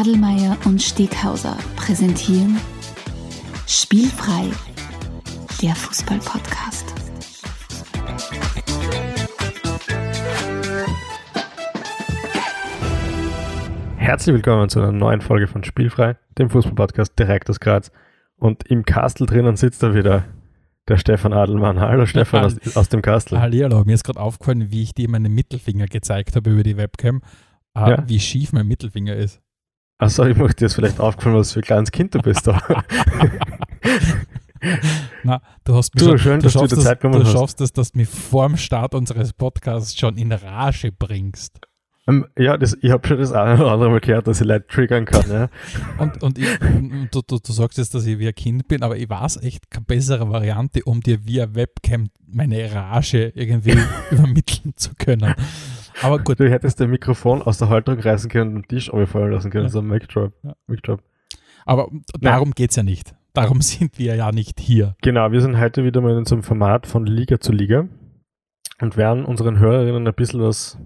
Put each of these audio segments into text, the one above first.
Adelmeier und Steghauser präsentieren Spielfrei, der Fußball-Podcast. Herzlich willkommen zu einer neuen Folge von Spielfrei, dem Fußball-Podcast direkt aus Graz. Und im Kastel drinnen sitzt da wieder der Stefan Adelmann. Hallo Stefan aus, aus dem Kastel. Hallihallo, mir ist gerade aufgefallen, wie ich dir meinen Mittelfinger gezeigt habe über die Webcam, äh, Ja. wie schief mein Mittelfinger ist. Achso, ich möchte dir jetzt vielleicht aufgefallen, was für ein kleines Kind du bist. Na, du hast mich Du, schon, schön, dass du schaffst dir Zeit genommen du hast. schaffst es, dass du mich vorm Start unseres Podcasts schon in Rage bringst. Ähm, ja, das, ich habe schon das eine oder andere Mal gehört, dass ich Leute triggern kann. Ja. Und, und, ich, und du, du, du sagst jetzt, dass ich wie ein Kind bin, aber ich weiß echt keine bessere Variante, um dir via Webcam meine Rage irgendwie übermitteln zu können. Aber gut, Du hättest dein Mikrofon aus der Halterung reißen können und den Tisch fallen lassen können. Ja. So ein Mic Drop. Ja. Mic aber darum geht es ja nicht. Darum sind wir ja nicht hier. Genau, wir sind heute wieder mal in unserem Format von Liga zu Liga und werden unseren Hörerinnen ein bisschen was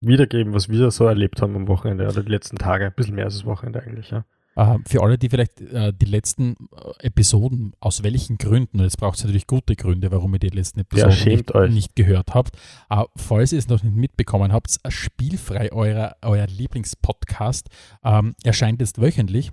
wiedergeben, was wir so erlebt haben am Wochenende oder die letzten Tage. Ein bisschen mehr als das Wochenende eigentlich, ja. Äh, für alle, die vielleicht äh, die letzten äh, Episoden, aus welchen Gründen, und jetzt braucht es natürlich gute Gründe, warum ihr die letzten Episoden schämt nicht, nicht gehört habt, falls ihr es noch nicht mitbekommen habt, Spielfrei, euer, euer Lieblingspodcast, ähm, erscheint jetzt wöchentlich.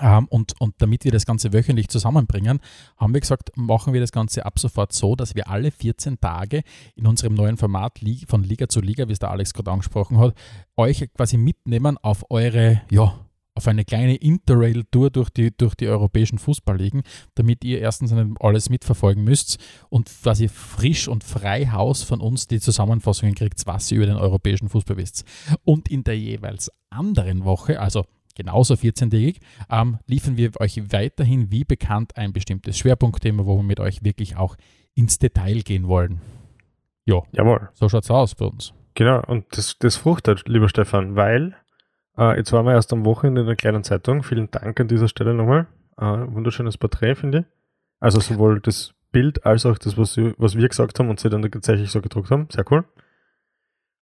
Ähm, und, und damit wir das Ganze wöchentlich zusammenbringen, haben wir gesagt, machen wir das Ganze ab sofort so, dass wir alle 14 Tage in unserem neuen Format von Liga zu Liga, wie es der Alex gerade angesprochen hat, euch quasi mitnehmen auf eure, ja, auf eine kleine Interrail-Tour durch die, durch die europäischen Fußballligen, damit ihr erstens alles mitverfolgen müsst und quasi frisch und frei Haus von uns die Zusammenfassungen kriegt, was ihr über den europäischen Fußball wisst. Und in der jeweils anderen Woche, also genauso 14-tägig, ähm, liefern wir euch weiterhin wie bekannt ein bestimmtes Schwerpunktthema, wo wir mit euch wirklich auch ins Detail gehen wollen. Ja, Jawohl. so schaut's aus bei uns. Genau, und das, das fruchtet, lieber Stefan, weil äh, jetzt waren wir erst am Wochenende in der kleinen Zeitung. Vielen Dank an dieser Stelle nochmal. Äh, wunderschönes Porträt, finde ich. Also sowohl das Bild als auch das, was, was wir gesagt haben und sie dann tatsächlich so gedruckt haben. Sehr cool.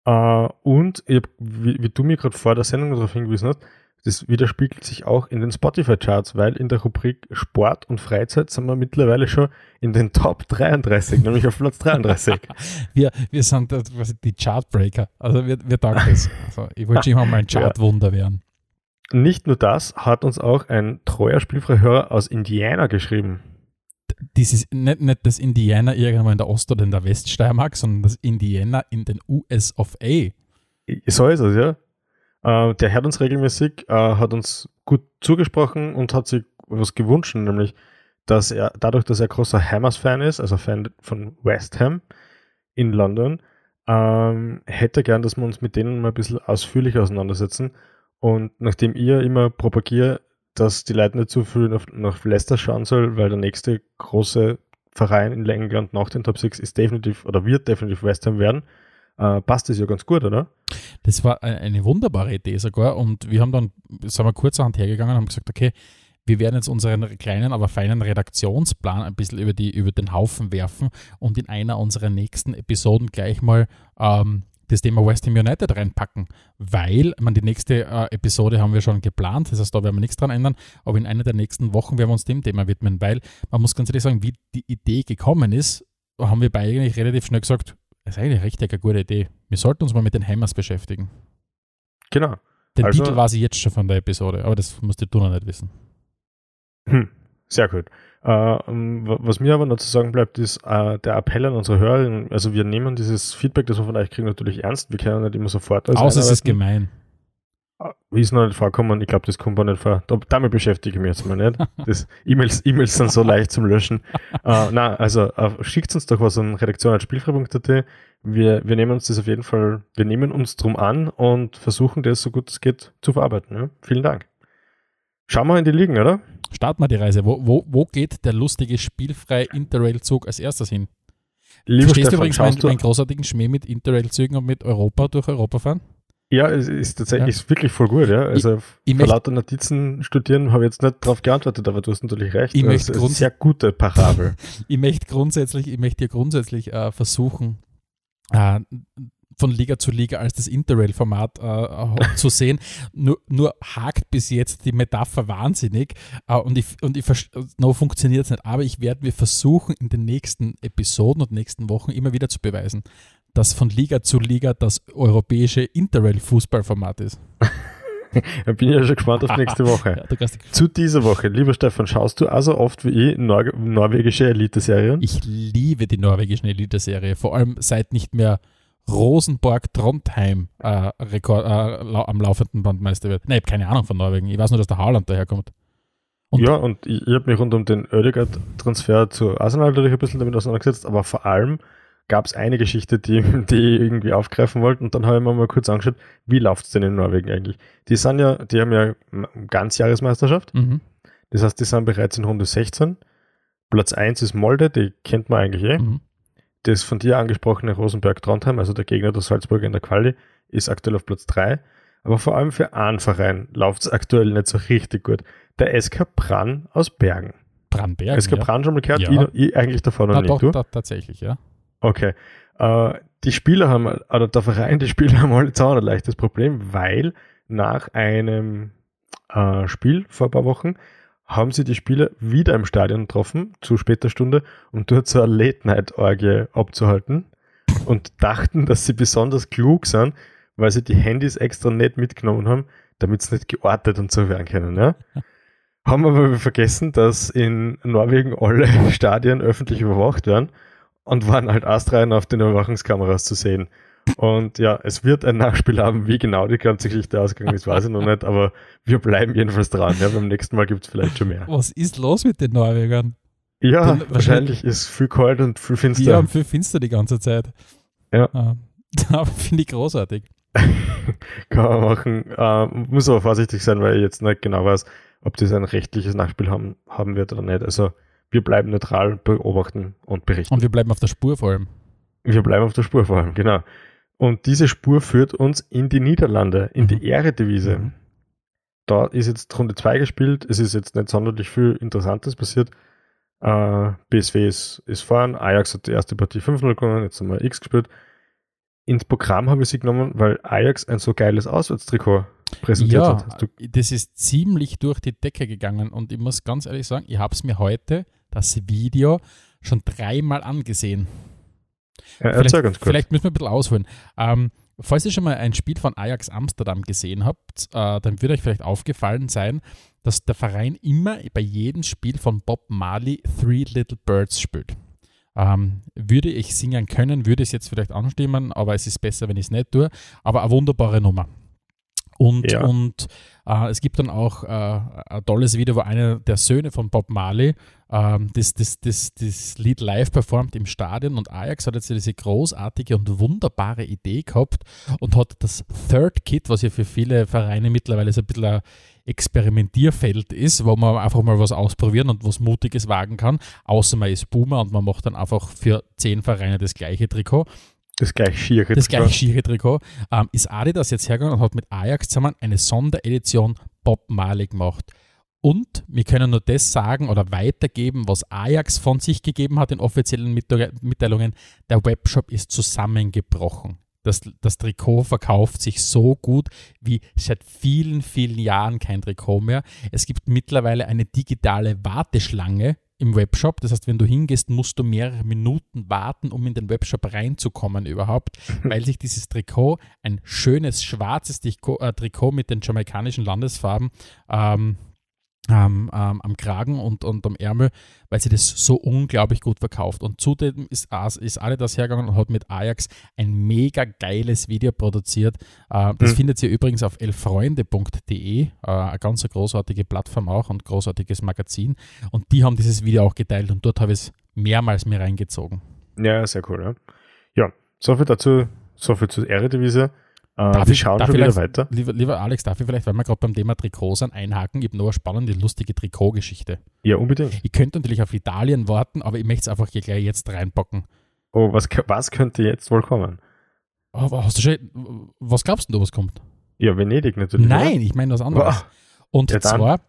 Äh, und ich hab, wie, wie du mir gerade vor der Sendung darauf hingewiesen hast, das widerspiegelt sich auch in den Spotify-Charts, weil in der Rubrik Sport und Freizeit sind wir mittlerweile schon in den Top 33, nämlich auf Platz 33. Wir, wir sind die Chartbreaker. Also wir, wir taugen das. Also ich wollte schon immer mal ein. Chartwunder werden. Nicht nur das, hat uns auch ein treuer Spielfreihörer aus Indiana geschrieben. Das ist nicht, nicht das Indiana irgendwann in der Ost- oder in der Weststeiermark, sondern das Indiana in den US of A. So ist es, ja. Äh, der hört uns regelmäßig, äh, hat uns gut zugesprochen und hat sich was gewünscht, nämlich, dass er, dadurch, dass er großer Hammers-Fan ist, also Fan von West Ham in London, ähm, hätte er gern, dass wir uns mit denen mal ein bisschen ausführlicher auseinandersetzen. Und nachdem ihr immer propagiert, dass die Leute nicht zu viel nach, nach Leicester schauen soll, weil der nächste große Verein in England nach den Top 6 ist definitiv oder wird definitiv West Ham werden, äh, passt das ja ganz gut, oder? Das war ein- eine wunderbare Idee sogar. Und wir haben dann, sind wir kurzerhand hergegangen und haben gesagt, okay, wir werden jetzt unseren kleinen, aber feinen Redaktionsplan ein bisschen über, die, über den Haufen werfen und in einer unserer nächsten Episoden gleich mal ähm, das Thema West Ham United reinpacken, weil man die nächste äh, Episode haben wir schon geplant, das heißt, da werden wir nichts dran ändern, aber in einer der nächsten Wochen werden wir uns dem Thema widmen, weil man muss ganz ehrlich sagen, wie die Idee gekommen ist, haben wir beide eigentlich relativ schnell gesagt, das ist eigentlich richtig eine gute Idee. Wir sollten uns mal mit den Hammers beschäftigen. Genau. Den Also- Titel weiß ich jetzt schon von der Episode, aber das musst du noch nicht wissen. Hm, sehr gut. Äh, ähm, wa- was mir aber noch zu sagen bleibt, ist äh, der Appell an unsere Hörerinnen. Also wir nehmen dieses Feedback, das wir von euch kriegen, natürlich ernst. Wir können nicht immer sofort Außer es ist einarbeiten. gemein. Äh, Wie ist noch nicht vorkommen? Ich glaube, das kommt auch nicht vor. Da- Damit beschäftige ich mich jetzt mal nicht. Das E-Mails E-Mails sind so leicht zum Löschen. Äh, na, also äh, schickt uns doch was an redaktion.spielfrei.at. Wir, wir nehmen uns das auf jeden Fall, wir nehmen uns drum an und versuchen das so gut es geht zu verarbeiten. Ja? Vielen Dank. Schauen wir in die Ligen, oder? Starten wir die Reise. Wo, wo, wo geht der lustige spielfreie Interrail-Zug als erstes hin? Lieber Verstehst du Stefan, übrigens meinen, du, meinen großartigen Schmäh mit Interrail-Zügen und mit Europa durch Europa fahren? Ja, es ist tatsächlich Ja. ist wirklich voll gut, ja. Also ich vor lauter Notizen studieren habe ich jetzt nicht darauf geantwortet, aber du hast natürlich recht. Ich Das möchte ist grunds- sehr gute Parabel. Ich möchte grundsätzlich, ich möchte dir grundsätzlich äh, versuchen, äh, von Liga zu Liga als das Interrail-Format äh, zu sehen. Nur, nur hakt bis jetzt die Metapher wahnsinnig äh, und ich, und ich no, funktioniert es nicht. Aber ich werde mir versuchen, in den nächsten Episoden und nächsten Wochen immer wieder zu beweisen, dass von Liga zu Liga das europäische Interrail-Fußballformat ist. da bin ich ja schon gespannt auf nächste Woche. Ja, Zu dieser Woche, lieber Stefan, schaust du also oft wie ich Nor norwegische Elite-Serien? Ich liebe die norwegische Elite-Serie, vor allem seit nicht mehr Rosenborg Trondheim äh, Rekord, äh, lau am laufenden Bandmeister wird. Nein, ich habe keine Ahnung von Norwegen. Ich weiß nur, dass der Haaland daherkommt. Und ja, und ich, ich habe mich rund um den Oedegaard-Transfer zu Arsenal natürlich ein bisschen damit auseinandergesetzt, aber vor allem gab es eine Geschichte, die, die ich irgendwie aufgreifen wollte und dann habe ich mir mal kurz angeschaut, wie läuft es denn in Norwegen eigentlich? Die sind ja, die haben ja Ganzjahresmeisterschaft. Mhm. Das heißt, die sind bereits in Runde 16. Platz 1 ist Molde, die kennt man eigentlich eh. Mhm. Das von dir angesprochene Rosenberg-Trondheim, also der Gegner der Salzburger in der Quali, ist aktuell auf Platz 3. Aber vor allem für einen Verein läuft es aktuell nicht so richtig gut. Der SK Brann aus Bergen. Brannberg. SK ja. Brann schon mal gehört? Ja. Ich, ich eigentlich davon noch Na, nicht. Doch, da, tatsächlich, ja. Okay. Äh, die Spieler haben, oder der Verein, die Spieler haben alle zusammen ein leichtes Problem, weil nach einem äh, Spiel vor ein paar Wochen haben sie die Spieler wieder im Stadion getroffen, zu später Stunde, um dort so eine Late-Night-Orgie abzuhalten und dachten, dass sie besonders klug sind, weil sie die Handys extra nicht mitgenommen haben, damit sie nicht geortet und so werden können. Ja? haben aber vergessen, dass in Norwegen alle Stadien öffentlich überwacht werden und waren halt astrein auf den Überwachungskameras zu sehen. Und ja, es wird ein Nachspiel haben, wie genau die ganze Geschichte ausgegangen ist, weiß ich noch nicht, aber wir bleiben jedenfalls dran. Ja, beim nächsten Mal gibt es vielleicht schon mehr. Was ist los mit den Norwegern? Ja, Dann, wahrscheinlich ist viel kalt und viel finster. Die haben viel finster die ganze Zeit. Ja. Uh, Finde ich großartig. Kann man machen. Uh, muss aber vorsichtig sein, weil ich jetzt nicht genau weiß, ob das ein rechtliches Nachspiel haben, haben wird oder nicht. Also wir bleiben neutral, beobachten und berichten. Und wir bleiben auf der Spur vor allem. Wir bleiben auf der Spur vor allem, genau. Und diese Spur führt uns in die Niederlande, in mhm. die Ehredivise. Mhm. Da ist jetzt Runde 2 gespielt. Es ist jetzt nicht sonderlich viel Interessantes passiert. Uh, äh, BSW ist, ist vorn. Ajax hat die erste Partie 5-0 gewonnen. Jetzt haben wir X gespielt. Ins Programm habe ich sie genommen, weil Ajax ein so geiles Auswärtstrikot präsentiert ja, hat. Das ist ziemlich durch die Decke gegangen. Und ich muss ganz ehrlich sagen, ich habe es mir heute das Video schon dreimal angesehen. Ja, vielleicht, ganz kurz. vielleicht müssen wir ein bisschen ausholen. Ähm, falls ihr schon mal ein Spiel von Ajax Amsterdam gesehen habt, äh, dann wird euch vielleicht aufgefallen sein, dass der Verein immer bei jedem Spiel von Bob Marley Three Little Birds spielt. Ähm, würde ich singen können, würde es jetzt vielleicht anstimmen, aber es ist besser, wenn ich es nicht tue. Aber eine wunderbare Nummer. Und, ja. und äh, es gibt dann auch äh, ein tolles Video, wo einer der Söhne von Bob Marley äh, das, das, das, das Lied live performt im Stadion und Ajax hat jetzt diese großartige und wunderbare Idee gehabt und hat das Third Kit, was ja für viele Vereine mittlerweile so ein bisschen ein Experimentierfeld ist, wo man einfach mal was ausprobieren und was Mutiges wagen kann, außer man ist Boomer und man macht dann einfach für zehn Vereine das gleiche Trikot. Das gleiche schiere Trikot. Das gleiche schiere Trikot. Ähm, ist Adidas jetzt hergegangen und hat mit Ajax zusammen eine Sonderedition Bob Marley gemacht. Und wir können nur das sagen oder weitergeben, was Ajax von sich gegeben hat in offiziellen Mitteilungen. Der Webshop ist zusammengebrochen. Das, das Trikot verkauft sich so gut wie seit vielen, vielen Jahren kein Trikot mehr. Es gibt mittlerweile eine digitale Warteschlange im Webshop. Das heißt, wenn du hingehst, musst du mehrere Minuten warten, um in den Webshop reinzukommen überhaupt, weil sich dieses Trikot, ein schönes schwarzes Trikot, äh, Trikot mit den jamaikanischen Landesfarben, ähm, ähm, ähm, am Kragen und, und am Ärmel, weil sie das so unglaublich gut verkauft. Und zudem ist, ist das hergegangen und hat mit Ajax ein mega geiles Video produziert. Äh, das mhm. findet ihr übrigens auf elfreunde.de, äh, eine ganz großartige Plattform auch und großartiges Magazin. Und die haben dieses Video auch geteilt und dort habe ich es mehrmals mir reingezogen. Ja, sehr cool. Ja, ja soviel dazu, soviel zur Eredivisie. Äh, darf wir schauen darf schon wieder weiter. Lieber, lieber, Alex, darf ich vielleicht, weil wir gerade beim Thema Trikot sind, einhaken? Ich habe noch eine spannende, lustige Trikotgeschichte. Ja, unbedingt. Ich könnte natürlich auf Italien warten, aber ich möchte es einfach hier gleich jetzt reinpacken. Oh, was, was könnte jetzt wohl kommen? Oh, hast du schon, was glaubst du, was kommt? Ja, Venedig natürlich. Nein, oder? ich meine was anderes. Boah. Und ja, zwar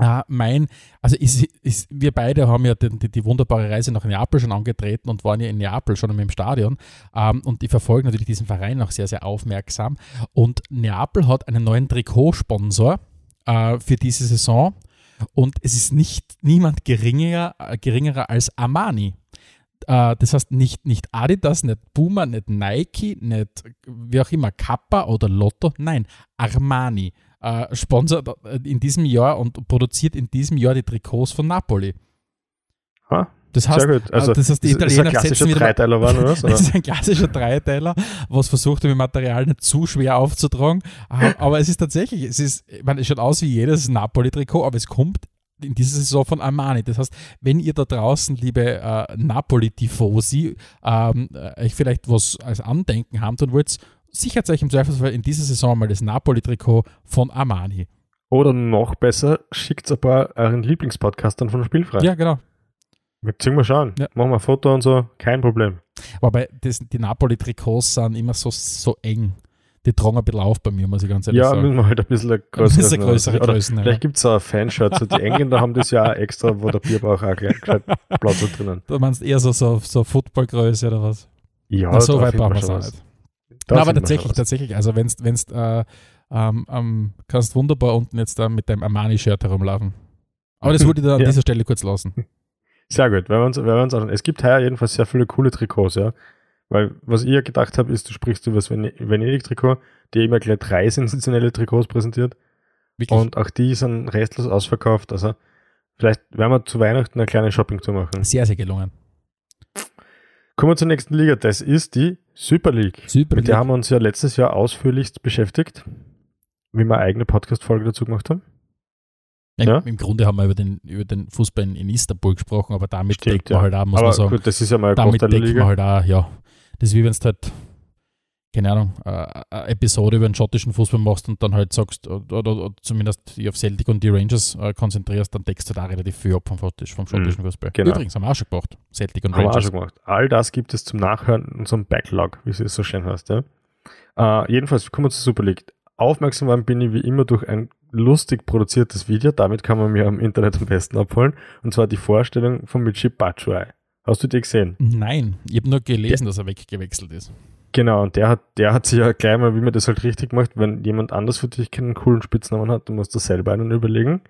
Uh, mein, also ist, ist, wir beide haben ja die, die, die, wunderbare Reise nach Neapel schon angetreten und waren ja in Neapel schon im Stadion. Ähm, und ich verfolge natürlich diesen Verein auch sehr, sehr aufmerksam. Und Neapel hat einen neuen Trikotsponsor uh, für diese Saison. Und es ist nicht niemand geringerer, äh, geringerer als Armani. Uh, das heißt nicht, nicht Adidas, nicht Puma, nicht Nike, nicht wie auch immer Kappa oder Lotto. Nein, Armani äh, sponsert äh, in diesem Jahr und produziert in diesem Jahr die Trikots von Napoli. Ha, das heißt, sehr gut. Also, das heißt, die Italiener ist ein klassischer Dreiteiler waren, oder? Das ist ein klassischer Dreiteiler, was versucht, dem Material nicht zu schwer aufzutragen. Ähm, aber es ist tatsächlich, es ist, ich meine, es schaut aus wie jedes Napoli-Trikot, aber es kommt in dieser Saison von Armani. Das heißt, wenn ihr da draußen, liebe äh, Napoli-Tifosi, ähm, äh, euch vielleicht was als Andenken haben tun wollt, sichert euch im Zweifelsfall in dieser Saison mal das Napoli-Trikot von Armani. Oder noch besser, schickt ein paar euren Lieblingspodcastern von Spielfrei. Ja, genau. Wir ziehen mal schauen. Ja. Machen wir ein Foto und so, kein Problem. Wobei das, die Napoli-Trikots sind immer so, so eng. Die tragen ein bisschen auf bei mir, muss ich ganz ehrlich ja, sagen. Ja, müssen wir halt ein bisschen größere, ein bisschen größere Größen. Vielleicht ja. gibt es auch ein Fanshirt. So die Engländer haben das ja auch extra, wo der Bierbauch auch gleich Platz drinnen. Du meinst eher so, so, so Footballgröße oder was? Ja, Na, so weit brauchen wir es nicht. Na, aber tatsächlich, tatsächlich, also wenn du äh, ähm, ähm, kannst wunderbar unten jetzt da mit deinem Armani-Shirt herumlaufen. Aber das wollte ich da an ja. dieser Stelle kurz lassen. Sehr gut, wenn wir uns, wenn wir uns anschauen. Es gibt heuer jedenfalls sehr viele coole Trikots, ja. Weil was ich ja gedacht habe, ist, du sprichst über das Venedig-Trikot, die immer gleich drei sensationelle Trikots präsentiert. Wirklich? Und auch die sind restlos ausverkauft. Also vielleicht werden wir zu Weihnachten eine kleine Shopping zu machen. Sehr, sehr gelungen. Kommen wir zur nächsten Liga. Das ist die Super League. Super Mit der haben wir uns ja letztes Jahr ausführlichst beschäftigt, wie wir eine eigene Podcast-Folge dazu gemacht haben. Ja? Im Grunde haben wir über den, über den Fußball in Istanbul gesprochen, aber damit Stimmt, deckt man ja. halt auch, muss aber man sagen. Gut, das ist ja mal damit deckt man halt auch, ja. Das ist wie wenn es halt keine Ahnung, äh, eine Episode über den schottischen Fußball machst und dann halt sagst, oder, oder, oder zumindest dich auf Celtic und die Rangers äh, konzentrierst, dann deckst du da relativ viel ab vom, vom schottischen mhm, Fußball. Genau. Übrigens, haben wir auch schon gemacht, Celtic und haben Rangers. Wir auch schon gemacht. All das gibt es zum Nachhören in unserem Backlog, wie es so schön heißt. Ja? Äh, jedenfalls, kommen wir zur Super League. Aufmerksam worden bin ich wie immer durch ein lustig produziertes Video, damit kann man mir am Internet am besten abholen, und zwar die Vorstellung von Michi Batshuayi. Hast du die gesehen? Nein, ich habe nur gelesen, ja. dass er weggewechselt ist. Genau, und der hat, der hat sich ja gleich mal, wie man das halt richtig macht, wenn jemand anders für dich keinen coolen Spitznamen hat, dann musst du selber einen überlegen.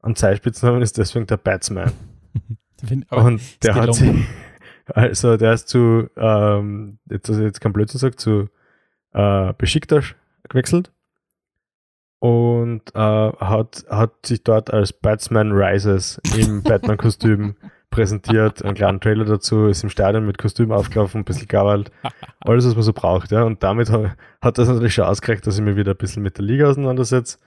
Und sein Spitznamen ist deswegen der Batsman. und der hat sich, also der ist zu, ähm, jetzt, also jetzt kein Blödsinn sagt, zu äh, Besiktas gewechselt und äh, hat, hat sich dort als Batsman Rises im Batman-Kostüm präsentiert, einen kleinen Trailer dazu, ist im Stadion mit Kostüm aufgelaufen, ein bisschen gabelt, alles, was man so braucht. Ja. Und damit hat das natürlich schon ausgereicht, dass ich mich wieder ein bisschen mit der Liga auseinandersetze,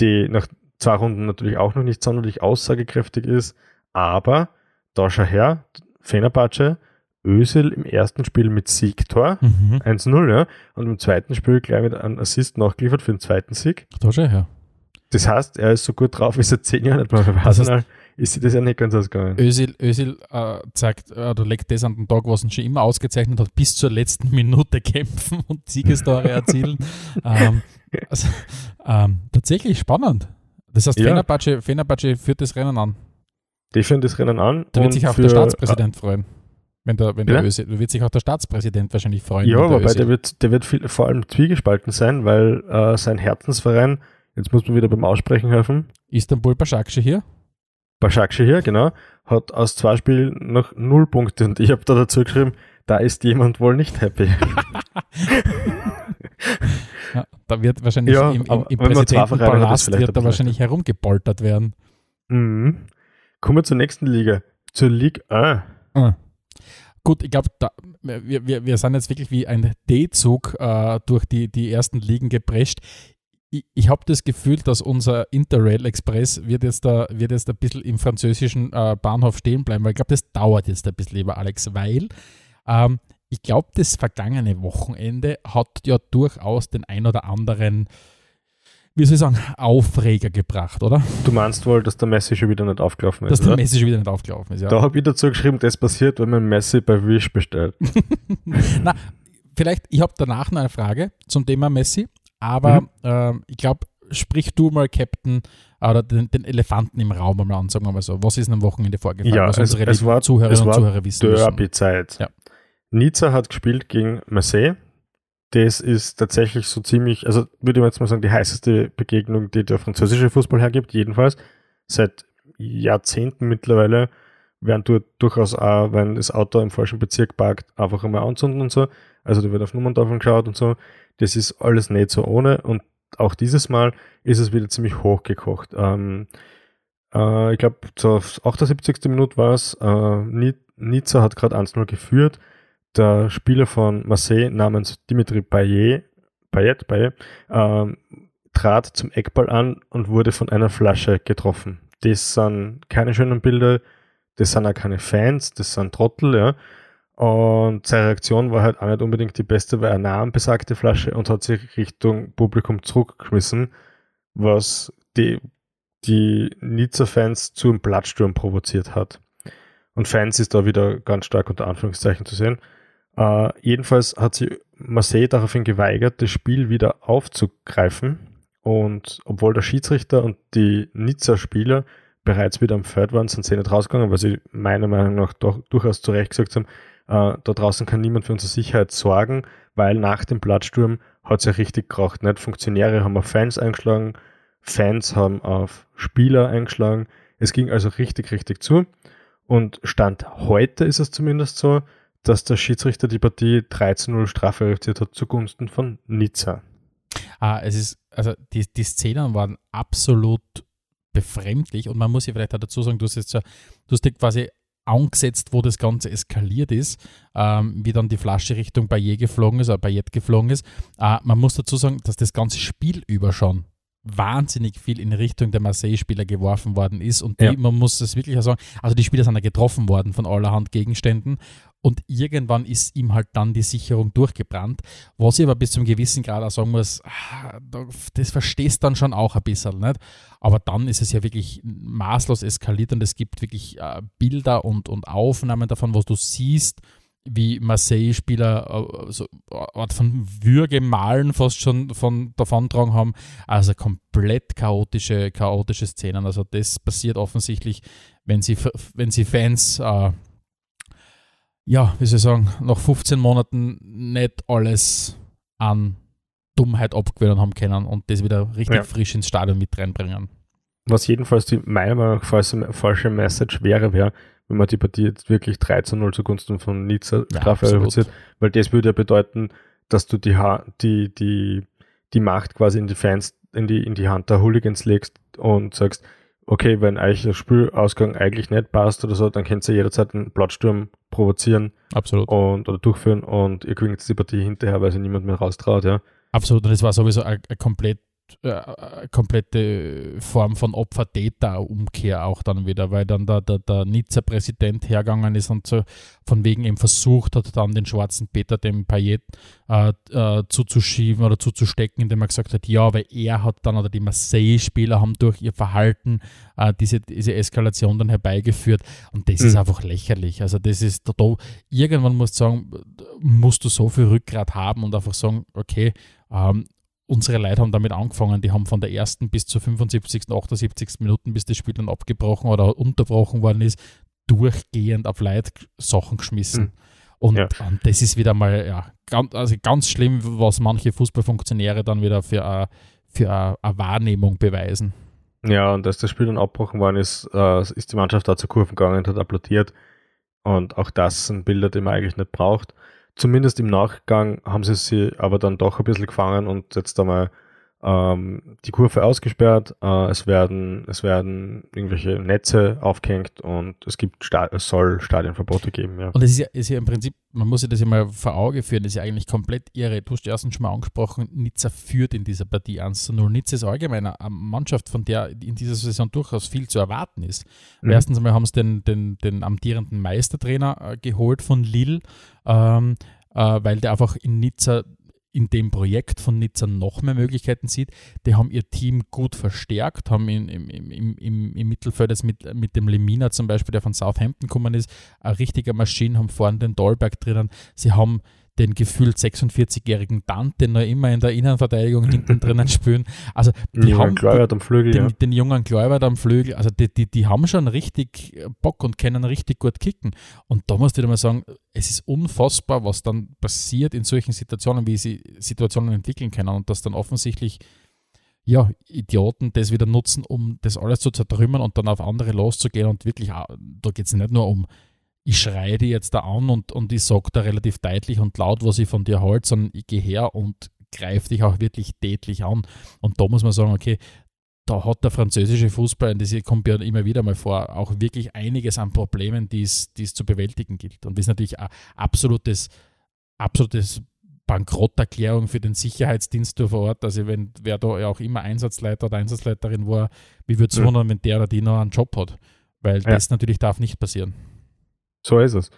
die nach zwei Runden natürlich auch noch nicht sonderlich aussagekräftig ist, aber da schau her, Fenerbahce, Ösel im ersten Spiel mit Siegtor, mhm. 1-0, ja, und im zweiten Spiel gleich mit einem Assist nachgeliefert für den zweiten Sieg. Da schau her. Das heißt, er ist so gut drauf wie seit zehn Jahren nicht mehr bei Arsenal ist das ja nicht ganz ausgegangen. Özil, Özil äh, zeigt, äh, oder legt das an den Tag, was ihn schon immer ausgezeichnet hat, bis zur letzten Minute kämpfen und Siegestore erzielen. ähm, also, ähm, tatsächlich spannend. Das heißt, ja. Fenerbahce, Fenerbahce führt das Rennen an. Die führen das Rennen an. Da wird sich auch der Staatspräsident freuen. Wenn der, wenn der ja. Özil, wird sich auch der Staatspräsident wahrscheinlich freuen. Ja, wobei der, der, wird, der wird viel, vor allem zwiegespalten sein, weil äh, sein Herzensverein, jetzt muss man wieder beim Aussprechen helfen. Istanbul Başakşehir hier. Başakşehir hier, genau, hat aus zwei Spielen noch null Punkte und ich habe da dazu geschrieben, da ist jemand wohl nicht happy. ja, da wird wahrscheinlich ja, im, im, im Präsidentenpalast wird da wahrscheinlich herumgepoltert werden. Mhm. Kommen wir zur nächsten Liga, zur Ligue 1. Ah. Gut, ich glaube, wir, wir, wir sind jetzt wirklich wie ein D-Zug äh, durch die, die ersten Ligen geprescht ich, ich habe das Gefühl, dass unser Interrail Express wird jetzt da, wird jetzt ein bisschen im französischen äh, Bahnhof stehen bleiben, weil ich glaube, das dauert jetzt ein bisschen, lieber Alex, weil ähm, ich glaube, das vergangene Wochenende hat ja durchaus den ein oder anderen, wie soll ich sagen, Aufreger gebracht, oder? Du meinst wohl, dass der Messi schon wieder nicht aufgelaufen ist? Dass der oder? Messi schon wieder nicht aufgelaufen ist, ja. Da habe ich dazu geschrieben, das passiert, wenn man Messi bei Wish bestellt. Na, vielleicht, ich habe danach noch eine Frage zum Thema Messi. Aber mhm. äh, ich glaube, sprich du mal, Captain, oder den, den Elefanten im Raum einmal an, sagen wir mal so. Was ist am Wochenende vorgefallen? Ja, was es, unsere es war, Zuhörerinnen es und war Zuhörer wissen. Derby-Zeit. Ja. Nizza hat gespielt gegen Marseille. Das ist tatsächlich so ziemlich, also würde ich jetzt mal sagen, die heißeste Begegnung, die der französische Fußball hergibt, jedenfalls. Seit Jahrzehnten mittlerweile werden dort durchaus auch, wenn das Auto im falschen Bezirk parkt, einfach einmal anzünden und so. Also da wird auf Nummerntafeln geschaut und so. Das ist alles nicht so ohne und auch dieses Mal ist es wieder ziemlich hochgekocht. Ähm, äh, ich glaube, zur 78. Minute war es, äh, Nizza hat gerade 1-0 geführt. Der Spieler von Marseille namens Dimitri Payet, Payet, Payet ähm, trat zum Eckball an und wurde von einer Flasche getroffen. Das sind keine schönen Bilder, das sind auch keine Fans, das sind Trottel, ja. Und seine Reaktion war halt auch nicht unbedingt die beste, weil er nahm besagte Flasche und hat sich Richtung Publikum zurückgeschmissen, was die, die Nizza-Fans zu einem Plattsturm provoziert hat. Und Fans ist da wieder ganz stark unter Anführungszeichen zu sehen. Äh, jedenfalls hat sich Marseille daraufhin geweigert, das Spiel wieder aufzugreifen. Und obwohl der Schiedsrichter und die Nizza-Spieler bereits wieder am Feld waren, sind sie nicht rausgegangen, weil sie meiner Meinung nach doch, durchaus zu Recht gesagt haben, da draußen kann niemand für unsere Sicherheit sorgen, weil nach dem Plattsturm hat es ja richtig geraucht. Nicht? Funktionäre haben auf Fans eingeschlagen, Fans haben auf Spieler eingeschlagen. Es ging also richtig, richtig zu. Und Stand heute ist es zumindest so, dass der Schiedsrichter die Partie 13-0 Strafe reduziert hat zugunsten von Nizza. Ah, es ist, also die, die Szenen waren absolut befremdlich und man muss ja vielleicht auch dazu sagen, du hast jetzt ja, du hast dir quasi angesetzt, wo das Ganze eskaliert ist, ähm, wie dann die Flasche Richtung Bayet geflogen ist, oder Bayet geflogen ist. Äh, man muss dazu sagen, dass das ganze Spiel über schon wahnsinnig viel in Richtung der Marseille-Spieler geworfen worden ist und die, Ja. man muss das wirklich auch sagen, also die Spieler sind ja getroffen worden von allerhand Gegenständen und irgendwann ist ihm halt dann die Sicherung durchgebrannt, was ich aber bis zum gewissen Grad auch sagen muss, ah, da- das verstehst dann schon auch ein bisschen, nicht? Aber dann ist es ja wirklich maßlos eskaliert und es gibt wirklich äh, Bilder und, und Aufnahmen davon, wo du siehst, wie Marseille-Spieler äh, so Art von Würgemalen fast schon von davontragen haben. Also komplett chaotische, chaotische Szenen. Also das passiert offensichtlich, wenn sie, wenn sie Fans, äh, ja, wie soll ich sagen, nach 15 Monaten nicht alles an Dummheit abgewöhnen haben können und das wieder richtig Ja. frisch ins Stadion mit reinbringen. Was jedenfalls die meiner Meinung nach falsche, falsche Message wäre, wäre, wenn man die Partie jetzt wirklich 3 zu 0 zugunsten von Nizza Ja, Strafe absolut. reduziert, weil das würde ja bedeuten, dass du die, Ha- die, die, die Macht quasi in die Fans, in die, in die Hand der Hooligans legst und sagst, okay, wenn euch der Spielausgang eigentlich nicht passt oder so, dann könnt ihr jederzeit einen Plattsturm provozieren Absolut. und oder durchführen und ihr gewinnt die Partie hinterher, weil sich niemand mehr raustraut, ja. Absolut, und es war sowieso eine komplett, äh, eine komplette Form von Opfer-Täter-Umkehr auch dann wieder, weil dann der, der, der Nizza-Präsident hergegangen ist und so von wegen eben versucht hat, dann den schwarzen Peter, dem Payet, äh, äh, zuzuschieben oder zuzustecken, indem er gesagt hat, ja, weil er hat dann oder die Marseille-Spieler haben durch ihr Verhalten äh, diese, diese Eskalation dann herbeigeführt und das ist Mhm. einfach lächerlich. Also das ist da, da irgendwann musst du sagen, musst du so viel Rückgrat haben und einfach sagen, okay, ähm, unsere Leute haben damit angefangen, die haben von der ersten bis zur 75., 78. Minuten, bis das Spiel dann abgebrochen oder unterbrochen worden ist, durchgehend auf Leute Sachen geschmissen. Mhm. Und, Ja. und das ist wieder mal ja, ganz, also ganz schlimm, was manche Fußballfunktionäre dann wieder für eine für eine- eine Wahrnehmung beweisen. Ja, und als das Spiel dann abgebrochen worden ist, äh, ist die Mannschaft da zur Kurven gegangen und hat applaudiert. Und auch das sind Bilder, die man eigentlich nicht braucht. Zumindest im Nachgang haben sie sie aber dann doch ein bisschen gefangen und jetzt einmal ähm, die Kurve ausgesperrt. Äh, es, werden, es werden irgendwelche Netze aufgehängt und es, gibt Sta es soll Stadionverbote geben. Ja. Und es ist ja, ist ja im Prinzip, man muss sich das ja mal vor Auge führen, das ist ja eigentlich komplett irre. Du hast ja erstens schon mal angesprochen, Nizza führt in dieser Partie 1 zu 0. Nizza ist allgemein eine eine Mannschaft, von der in dieser Saison durchaus viel zu erwarten ist. Mhm. Erstens einmal haben sie den, den, den amtierenden Meistertrainer äh, geholt von Lille, ähm, äh, weil der einfach in Nizza in dem Projekt von Nizza noch mehr Möglichkeiten sieht. Die haben ihr Team gut verstärkt, haben in, im, im, im, im Mittelfeld jetzt mit, mit dem Lemina zum Beispiel, der von Southampton gekommen ist, eine richtige Maschine, haben vorne den Dolberg drinnen. Sie haben den gefühlt 46-jährigen Dante noch immer in der Innenverteidigung hinten drinnen spielen. Also die haben Kleubert am Flügel, den, ja. den jungen Kleubert am Flügel, also die, die, die haben schon richtig Bock und können richtig gut kicken. Und da musst du dir mal sagen, es ist unfassbar, was dann passiert in solchen Situationen, wie sie Situationen entwickeln können und dass dann offensichtlich ja, Idioten das wieder nutzen, um das alles zu zertrümmern und dann auf andere loszugehen und wirklich, auch- da geht es nicht nur um, ich schreie die jetzt da an und, und ich sage da relativ deutlich und laut, was ich von dir halte, sondern ich gehe her und greife dich auch wirklich tätlich an. Und da muss man sagen, okay, da hat der französische Fußball, und das kommt ja immer wieder mal vor, auch wirklich einiges an Problemen, die es, die es zu bewältigen gilt. Und das ist natürlich ein absolutes, absolutes Bankrotterklärung für den Sicherheitsdienst da vor Ort. Also wenn wer da ja auch immer Einsatzleiter oder Einsatzleiterin war, wie würde es Ja. wundern, wenn der oder die noch einen Job hat. Weil Ja. das natürlich darf nicht passieren. So ist es.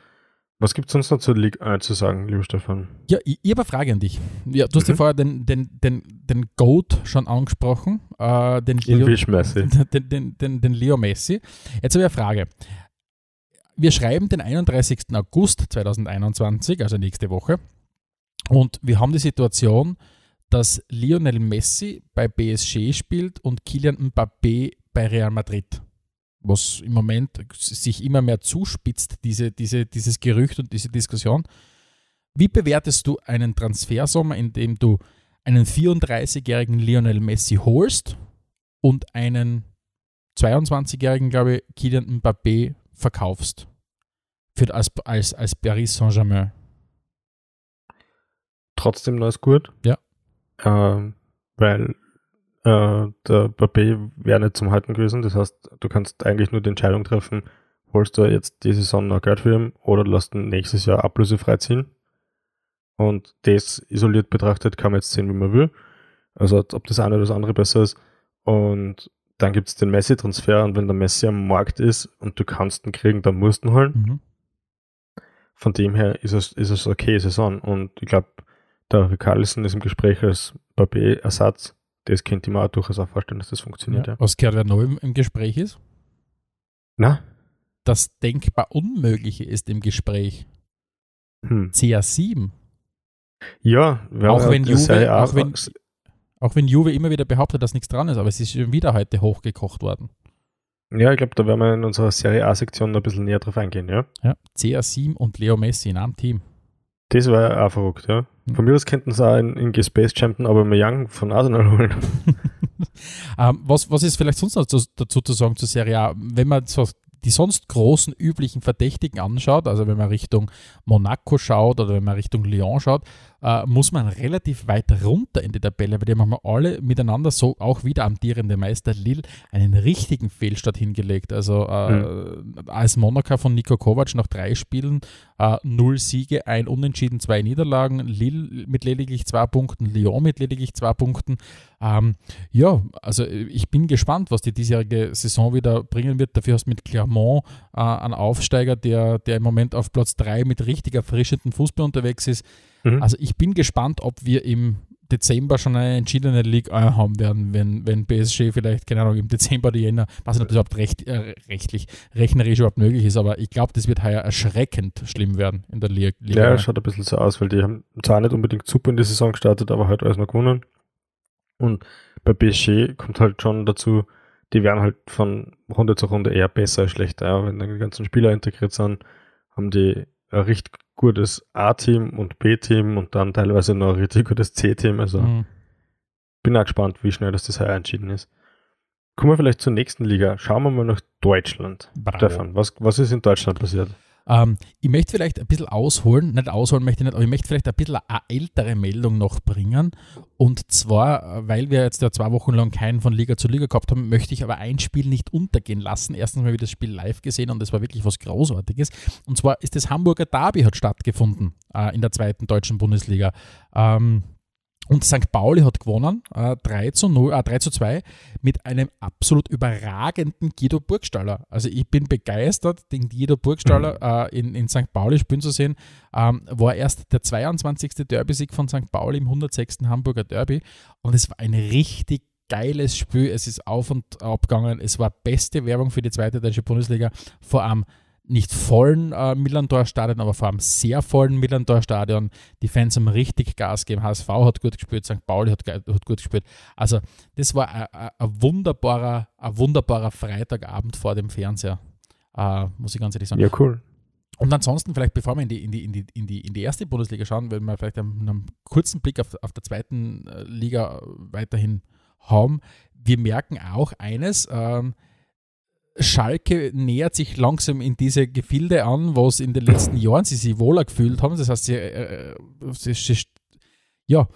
Was gibt es sonst noch Liga 1 zu sagen, lieber Stefan? Ja, ich, ich habe eine Frage an dich. Ja, du hast ja Mhm. vorher den, den, den, den GOAT schon angesprochen, äh, den, Leo, Wischmessi. den, den, den, den Leo Messi. Jetzt habe ich eine Frage. Wir schreiben den 31. August 2021, also nächste Woche. Und wir haben die Situation, dass Lionel Messi bei PSG spielt und Kylian Mbappé bei Real Madrid. Was im Moment sich immer mehr zuspitzt, diese, diese, dieses Gerücht und diese Diskussion. Wie bewertest du einen Transfersommer, in dem du einen 34-jährigen Lionel Messi holst und einen 22-jährigen, glaube ich, Kylian Mbappé verkaufst? Für, als, als, als Paris Saint-Germain. Trotzdem ist gut. Ja. Ähm, weil äh, der Papé wäre nicht zum Halten gewesen. Das heißt, du kannst eigentlich nur die Entscheidung treffen, holst du jetzt die Saison noch Geld für ihn oder lässt ihn nächstes Jahr ablösefrei ziehen. Und das isoliert betrachtet kann man jetzt sehen, wie man will. Also ob das eine oder das andere besser ist. Und dann gibt es den Messi-Transfer und wenn der Messi am Markt ist und du kannst ihn kriegen, dann musst du ihn holen. Mhm. Von dem her ist es, ist es okay Saison. Und ich glaube, der Ricarlison ist im Gespräch als Papé-Ersatz. Das könnte ich mir auch durchaus auch vorstellen, dass das funktioniert. Ja. Ja. Was gehört wer neu im, im Gespräch ist? Na? Das denkbar Unmögliche ist im Gespräch. Hm. CR7. Ja, Auch wenn Juve- Serie A- auch wenn- Auch wenn Juve immer wieder behauptet, dass nichts dran ist, aber es ist schon wieder heute hochgekocht worden. Ja, ich glaube, da werden wir in unserer Serie A-Sektion noch ein bisschen näher drauf eingehen, ja. Ja, CR7 und Leo Messi in einem Team. Das war ja auch verrückt, ja. Von mir aus könnten sie auch in, in Space Champion aber Young von Arsenal holen. ähm, was, was ist vielleicht sonst noch dazu, dazu zu sagen zur Serie A? Wenn man so die sonst großen üblichen Verdächtigen anschaut, also wenn man Richtung Monaco schaut oder wenn man Richtung Lyon schaut, äh, muss man relativ weit runter in die Tabelle, weil die haben alle miteinander so auch wieder amtierende Meister Lille einen richtigen Fehlstart hingelegt. Also äh, als Monaco von Nico Kovac nach drei Spielen äh, null Siege, ein Unentschieden, zwei Niederlagen, Lille mit lediglich zwei Punkten, Lyon mit lediglich zwei Punkten. Ähm, ja, also ich bin gespannt, was die diesjährige Saison wieder bringen wird. Dafür hast du mit Clermont äh, einen Aufsteiger, der, der im Moment auf Platz 3 mit richtig erfrischendem Fußball unterwegs ist. Mhm. Also ich bin gespannt, ob wir im Dezember schon eine entschiedene Liga äh, haben werden, wenn, wenn PSG vielleicht, keine Ahnung, im Dezember oder Jänner, weiß nicht, ob das überhaupt recht, äh, rechtlich, rechnerisch überhaupt möglich ist, aber ich glaube, das wird heuer erschreckend schlimm werden in der Li- Liga. Ja, schaut ein bisschen so aus, weil die haben zwar nicht unbedingt super in die Saison gestartet, aber halt alles noch gewonnen. Und bei PSG kommt halt schon dazu, die werden halt von Runde zu Runde eher besser als schlechter. Wenn dann die ganzen Spieler integriert sind, haben die ein richtig gutes A-Team und B-Team und dann teilweise noch ein richtig gutes C-Team. Also Mhm. bin auch gespannt, wie schnell das das heuer entschieden ist. Kommen wir vielleicht zur nächsten Liga. Schauen wir mal nach Deutschland. Bravo. Stefan, was, was ist in Deutschland passiert? Ähm, ich möchte vielleicht ein bisschen ausholen, nicht ausholen möchte ich nicht, aber ich möchte vielleicht ein bisschen eine ältere Meldung noch bringen. Und zwar, äh, weil wir jetzt ja zwei Wochen lang keinen von Liga zu Liga gehabt haben, möchte ich aber ein Spiel nicht untergehen lassen. Erstens mal wieder das Spiel live gesehen und das war wirklich was Großartiges. Und zwar ist das Hamburger Derby hat stattgefunden äh, in der zweiten deutschen Bundesliga. Ähm, und St. Pauli hat gewonnen, äh, 3, zu 0, äh, 3 zu 2, mit einem absolut überragenden Guido Burgstaller. Also ich bin begeistert, den Guido Burgstaller äh, in, in St. Pauli spielen zu sehen. Ähm, war erst der 22. Derby-Sieg von St. Pauli im 106. Hamburger Derby. Und es war ein richtig geiles Spiel. Es ist auf und abgegangen. Es war beste Werbung für die zweite deutsche Bundesliga. Vor allem nicht vollen äh, Millantor-Stadion, aber vor allem sehr vollen Millantor-Stadion. Die Fans haben richtig Gas gegeben. HSV hat gut gespielt, St. Pauli hat, hat gut gespielt. Also das war ein wunderbarer, ein wunderbarer Freitagabend vor dem Fernseher, äh, muss ich ganz ehrlich sagen. Ja, cool. Und ansonsten, vielleicht bevor wir in die, in die, in die, in die, in die erste Bundesliga schauen, wenn wir vielleicht einen, einen kurzen Blick auf, auf der zweiten äh, Liga weiterhin haben, wir merken auch eines, ähm, Schalke nähert sich langsam in diese Gefilde an, wo es in den letzten Jahren sie sich wohler gefühlt haben. Das heißt, sie, äh, sie, sie, ja,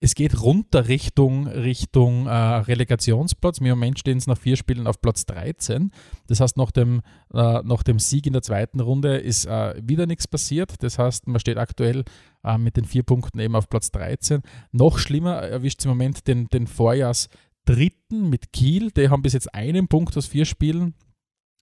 es geht runter Richtung, Richtung äh, Relegationsplatz. Im Moment stehen sie nach vier Spielen auf Platz 13. Das heißt, nach dem, äh, nach dem Sieg in der zweiten Runde ist äh, wieder nichts passiert. Das heißt, man steht aktuell äh, mit den vier Punkten eben auf Platz 13. Noch schlimmer erwischt es im Moment den, den Vorjahrs dritten mit Kiel. Die haben bis jetzt einen Punkt aus vier Spielen.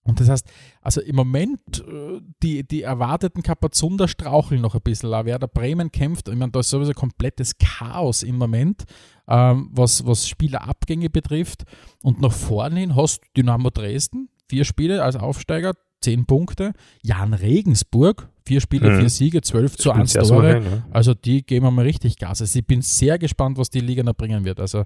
Und das heißt, also im Moment, äh, die, die erwarteten Kapazunder straucheln noch ein bisschen. Auch Werder Bremen kämpft, ich meine, da ist sowieso komplettes Chaos im Moment, ähm, was, was Spielerabgänge betrifft. Und nach vorne hin hast Dynamo Dresden, vier Spiele als Aufsteiger, zehn Punkte. Jan Regensburg, vier Spiele, mhm. vier Siege, zwölf zu eins Tore. ja. Also die geben wir mal richtig Gas. Also ich bin sehr gespannt, was die Liga noch bringen wird. Also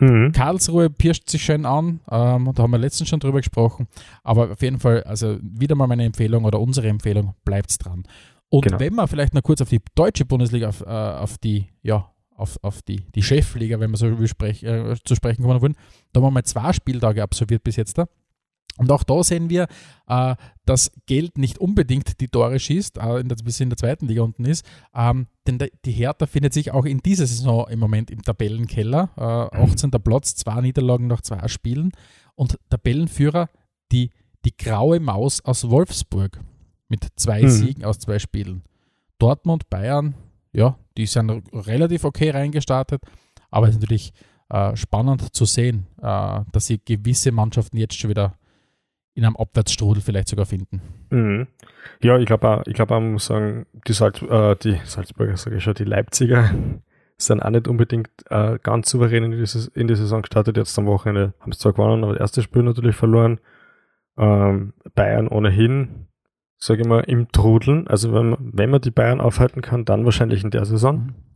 Mhm. Karlsruhe pirscht sich schön an, ähm, da haben wir letztens schon drüber gesprochen. Aber auf jeden Fall, also wieder mal meine Empfehlung oder unsere Empfehlung, bleibt dran. Und genau. wenn wir vielleicht noch kurz auf die deutsche Bundesliga, auf, äh, auf die, ja, auf, auf die, die Chefliga, wenn wir so will, sprech, äh, zu sprechen kommen wollen, da haben wir mal zwei Spieltage absolviert bis jetzt da. Und auch da sehen wir, äh, dass Geld nicht unbedingt die Tore schießt, äh, in der, bis in der zweiten Liga unten ist. Ähm, denn die Hertha findet sich auch in dieser Saison im Moment im Tabellenkeller. Äh, 18. Platz, zwei Niederlagen nach zwei Spielen. Und Tabellenführer, die, die graue Maus aus Wolfsburg mit zwei mhm. Siegen aus zwei Spielen. Dortmund, Bayern, ja, die sind relativ okay reingestartet, aber es ist natürlich äh, spannend zu sehen, äh, dass sie gewisse Mannschaften jetzt schon wieder in einem Abwärtsstrudel vielleicht sogar finden. Mhm. Ja, ich glaube auch, ich glaube auch, muss sagen, die, Salz, äh, die Salzburger, sage ich schon, die Leipziger sind auch nicht unbedingt äh, ganz souverän in, dieses, in die Saison gestartet. Jetzt am Wochenende haben sie zwar gewonnen, aber das erste Spiel natürlich verloren. Ähm, Bayern ohnehin, sage ich mal, im Trudeln. Also wenn, wenn man die Bayern aufhalten kann, dann wahrscheinlich in der Saison. Mhm.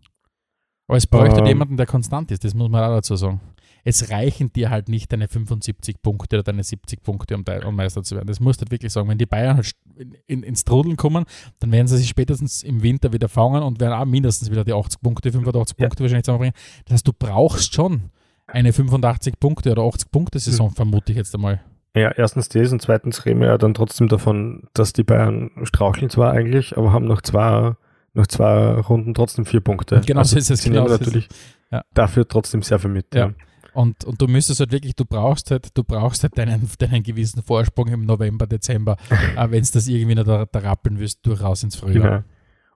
Aber es bräuchte ähm, jemanden, der konstant ist, das muss man auch dazu sagen es reichen dir halt nicht deine 75 Punkte oder deine 70 Punkte, um, um Meister zu werden. Das musst du halt wirklich sagen. Wenn die Bayern halt in, in, ins Trudeln kommen, dann werden sie sich spätestens im Winter wieder fangen und werden auch mindestens wieder die 80 Punkte, 85 ja. Punkte wahrscheinlich zusammenbringen. Das heißt, du brauchst schon eine 85 Punkte oder 80 Punkte Saison, mhm. vermute ich jetzt einmal. Ja, erstens das und zweitens reden wir ja dann trotzdem davon, dass die Bayern straucheln zwar eigentlich, aber haben noch zwei, noch zwei Runden trotzdem vier Punkte. Genau also so ist es. Sie genau nehmen natürlich ja. dafür trotzdem sehr viel mit. Ja. ja. Und, und du müsstest halt wirklich, du brauchst halt, du brauchst halt deinen, deinen gewissen Vorsprung im November, Dezember, äh, wenn es das irgendwie noch da, da rappeln willst, durchaus ins Frühjahr. Genau.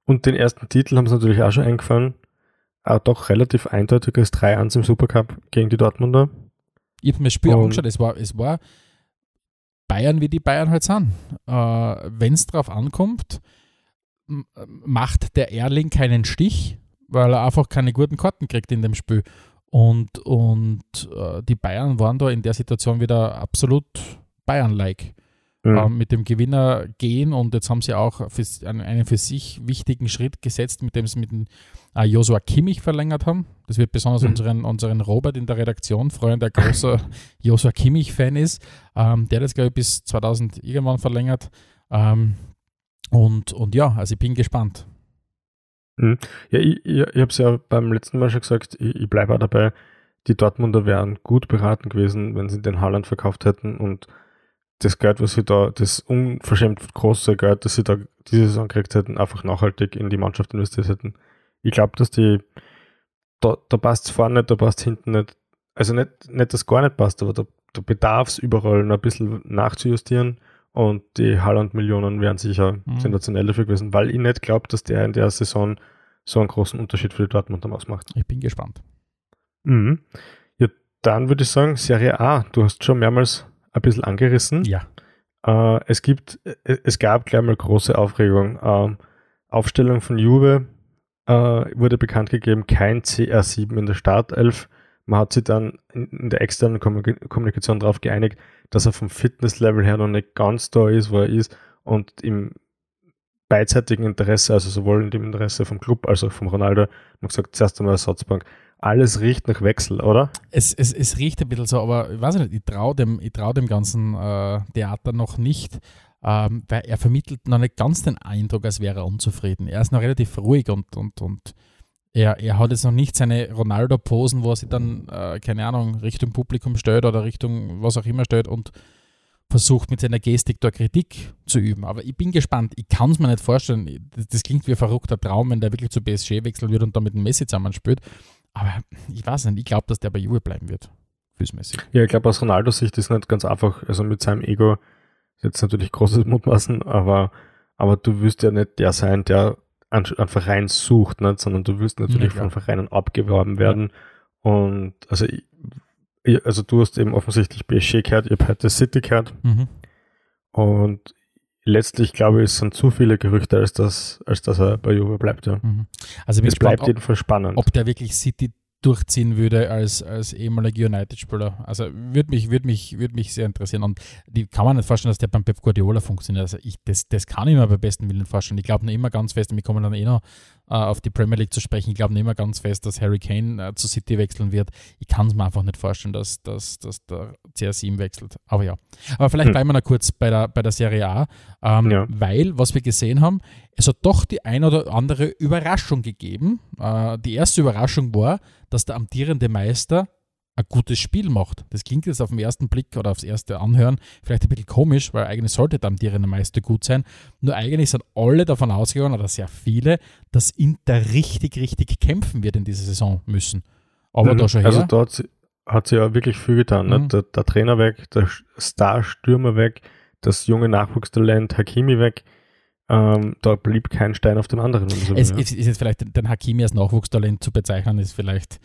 Und den ersten Titel haben sie natürlich auch schon eingefahren. Auch doch relativ eindeutiges 3-1 im Supercup gegen die Dortmunder. Ich habe mir das Spiel und angeschaut, es war, es war Bayern, wie die Bayern halt sind. Äh, wenn es drauf ankommt, macht der Erling keinen Stich, weil er einfach keine guten Karten kriegt in dem Spiel. Und, und äh, die Bayern waren da in der Situation wieder absolut Bayern-like. Mhm. Ähm, mit dem Gewinner gehen und jetzt haben sie auch für, einen für sich wichtigen Schritt gesetzt, mit dem sie mit dem äh, Joshua Kimmich verlängert haben. Das wird besonders mhm. unseren, unseren Robert in der Redaktion freuen, der großer Joshua Kimmich-Fan ist. Ähm, der hat jetzt, glaube ich, bis 2000 irgendwann verlängert. Ähm, und, und ja, also ich bin gespannt. Mhm. Ja, ich, ich, ich habe es ja beim letzten Mal schon gesagt, ich, ich bleibe auch dabei, die Dortmunder wären gut beraten gewesen, wenn sie den Haaland verkauft hätten und das Geld, was sie da, das unverschämt große Geld, das sie da diese Saison gekriegt hätten, einfach nachhaltig in die Mannschaft investiert hätten. Ich glaube, dass die, da, da passt es vorne nicht, da passt hinten nicht. Also nicht, nicht, dass gar nicht passt, aber da, da bedarf es überall noch ein bisschen nachzujustieren. Und die Haaland-Millionen wären sicher mhm. sensationell dafür gewesen, weil ich nicht glaube, dass der in der Saison so einen großen Unterschied für die Dortmund ausmacht. Ich bin gespannt. Mhm. Ja, dann würde ich sagen, Serie A, du hast schon mehrmals ein bisschen angerissen. Ja. Äh, es gibt, äh, es gab gleich mal große Aufregung. Äh, Aufstellung von Juve äh, wurde bekannt gegeben, kein CR7 in der Startelf. Man hat sich dann in der externen Kommunikation darauf geeinigt, dass er vom Fitnesslevel her noch nicht ganz da ist, wo er ist und im beidseitigen Interesse, also sowohl in dem Interesse vom Club als auch vom Ronaldo, man gesagt, zuerst einmal Ersatzbank. Alles riecht nach Wechsel, oder? Es, es, es riecht ein bisschen so, aber ich weiß nicht, ich traue dem, trau dem ganzen äh, Theater noch nicht, ähm, weil er vermittelt noch nicht ganz den Eindruck, als wäre er unzufrieden. Er ist noch relativ ruhig und, und, und er, er hat jetzt noch nicht seine Ronaldo-Posen, wo er sich dann, äh, keine Ahnung, Richtung Publikum stellt oder Richtung was auch immer stellt und versucht mit seiner Gestik da Kritik zu üben. Aber ich bin gespannt. Ich kann es mir nicht vorstellen. Das, das, klingt wie ein verrückter Traum, wenn der wirklich zu PSG wechseln wird und dann mit dem Messi zusammenspielt. Aber ich weiß nicht, ich glaube, dass der bei Juve bleiben wird. Füßmäßig. Ja, ich glaube, aus Ronaldos Sicht ist nicht ganz einfach. Also mit seinem Ego jetzt natürlich großes Mutmaßen, aber, aber du wirst ja nicht der sein, der einen, einen Verein sucht, nicht? sondern du wirst natürlich ja, von Vereinen abgeworben werden. Ja. Und also ich, also du hast eben offensichtlich PSG gehört, ihr habt heute City gehört. Mhm. Und letztlich glaube ich, es sind zu viele Gerüchte, als dass, als dass er bei Juve bleibt. Ja. Mhm. Also es bleibt jedenfalls spannend. Ob der wirklich City durchziehen würde als, als ehemaliger United-Spieler. Also würde mich, würd mich, würd mich sehr interessieren. Und die kann man nicht vorstellen, dass der beim Pep Guardiola funktioniert. Also ich, das, das kann ich mir bei besten Willen vorstellen. Ich glaube noch immer ganz fest, wir kommen dann eh noch auf die Premier League zu sprechen, ich glaube noch immer ganz fest, dass Harry Kane äh, zu City wechseln wird. Ich kann es mir einfach nicht vorstellen, dass, dass, dass der CR7 wechselt. Aber ja. Aber vielleicht hm. bleiben wir noch kurz bei der, bei der Serie A, ähm, ja. weil, was wir gesehen haben, es hat doch die ein oder andere Überraschung gegeben. Äh, die erste Überraschung war, dass der amtierende Meister ein gutes Spiel macht. Das klingt jetzt auf den ersten Blick oder aufs erste Anhören vielleicht ein bisschen komisch, weil eigentlich sollte der amtierende Meister gut sein. Nur eigentlich sind alle davon ausgegangen, oder sehr viele, dass Inter richtig, richtig kämpfen wird in dieser Saison müssen. Aber mhm, da schon also her. Also dort hat sie ja wirklich viel getan. Ne? Mhm. Der, der, Trainer weg, der Star-Stürmer weg, das junge Nachwuchstalent Hakimi weg. Ähm, da blieb kein Stein auf dem anderen. So es, es, ist jetzt vielleicht den Hakimi als Nachwuchstalent zu bezeichnen, ist vielleicht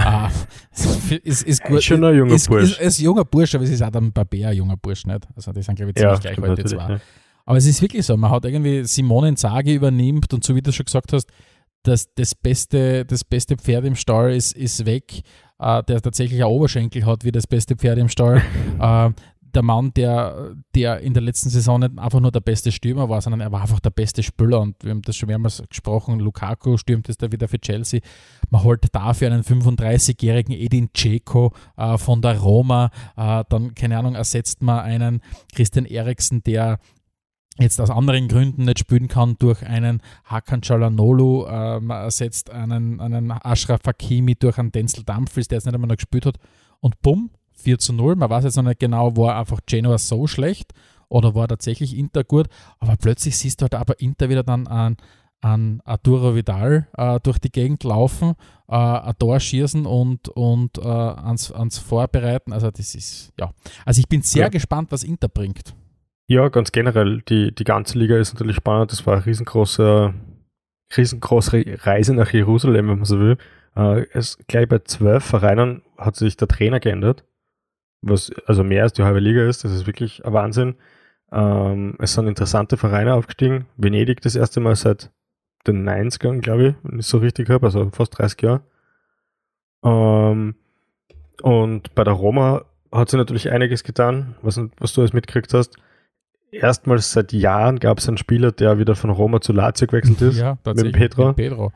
ah, ist, ist, gut. Schon ein junger ist, Bursch. Ist, ist, junger Bursch, aber es ist auch ein Barber ein junger Bursch, nicht? Also die sind, glaube ich, ziemlich ja, gleich heute zwar. Ja. Aber es ist wirklich so, man hat irgendwie Simone Sage übernimmt und so wie du schon gesagt hast, das, das, beste, das beste Pferd im Stall ist, ist weg, äh, der tatsächlich ein Oberschenkel hat wie das beste Pferd im Stall. äh, der Mann, der, der in der letzten Saison nicht einfach nur der beste Stürmer war, sondern er war einfach der beste Spieler. Und wir haben das schon mehrmals gesprochen. Lukaku stürmt jetzt da wieder für Chelsea. Man holt dafür einen 35-jährigen Edin Dzeko äh, von der Roma. Äh, dann, keine Ahnung, ersetzt man einen Christian Eriksen, der jetzt aus anderen Gründen nicht spielen kann, durch einen Hakan Chalanolu. Äh, man ersetzt einen, einen Ashraf Hakimi durch einen Denzel Dumfries, der jetzt nicht einmal noch gespielt hat. Und bumm, 4 zu 0. Man weiß jetzt noch nicht genau, war einfach Genoa so schlecht oder war tatsächlich Inter gut. Aber plötzlich siehst du halt aber Inter wieder dann an, an Arturo Vidal äh, durch die Gegend laufen, äh, ein Tor schießen und, und äh, ans, ans Vorbereiten. Also das ist, ja. Also ich bin sehr ja. gespannt, was Inter bringt. Ja, ganz generell. Die, die ganze Liga ist natürlich spannend. Das war eine riesengroße, riesengroße Reise nach Jerusalem, wenn man so will. Äh, es, gleich bei zwölf Vereinen hat sich der Trainer geändert was also mehr als die halbe Liga ist. Das ist wirklich ein Wahnsinn. Ähm, es sind interessante Vereine aufgestiegen. Venedig das erste Mal seit den 90ern, glaube ich, wenn ich es so richtig habe, also fast 30 Jahre. Ähm, und bei der Roma hat sie natürlich einiges getan, was, was du alles mitgekriegt hast. Erstmals seit Jahren gab es einen Spieler, der wieder von Roma zu Lazio gewechselt ist. Ja, tatsächlich. Mit Pedro. Mit Pedro.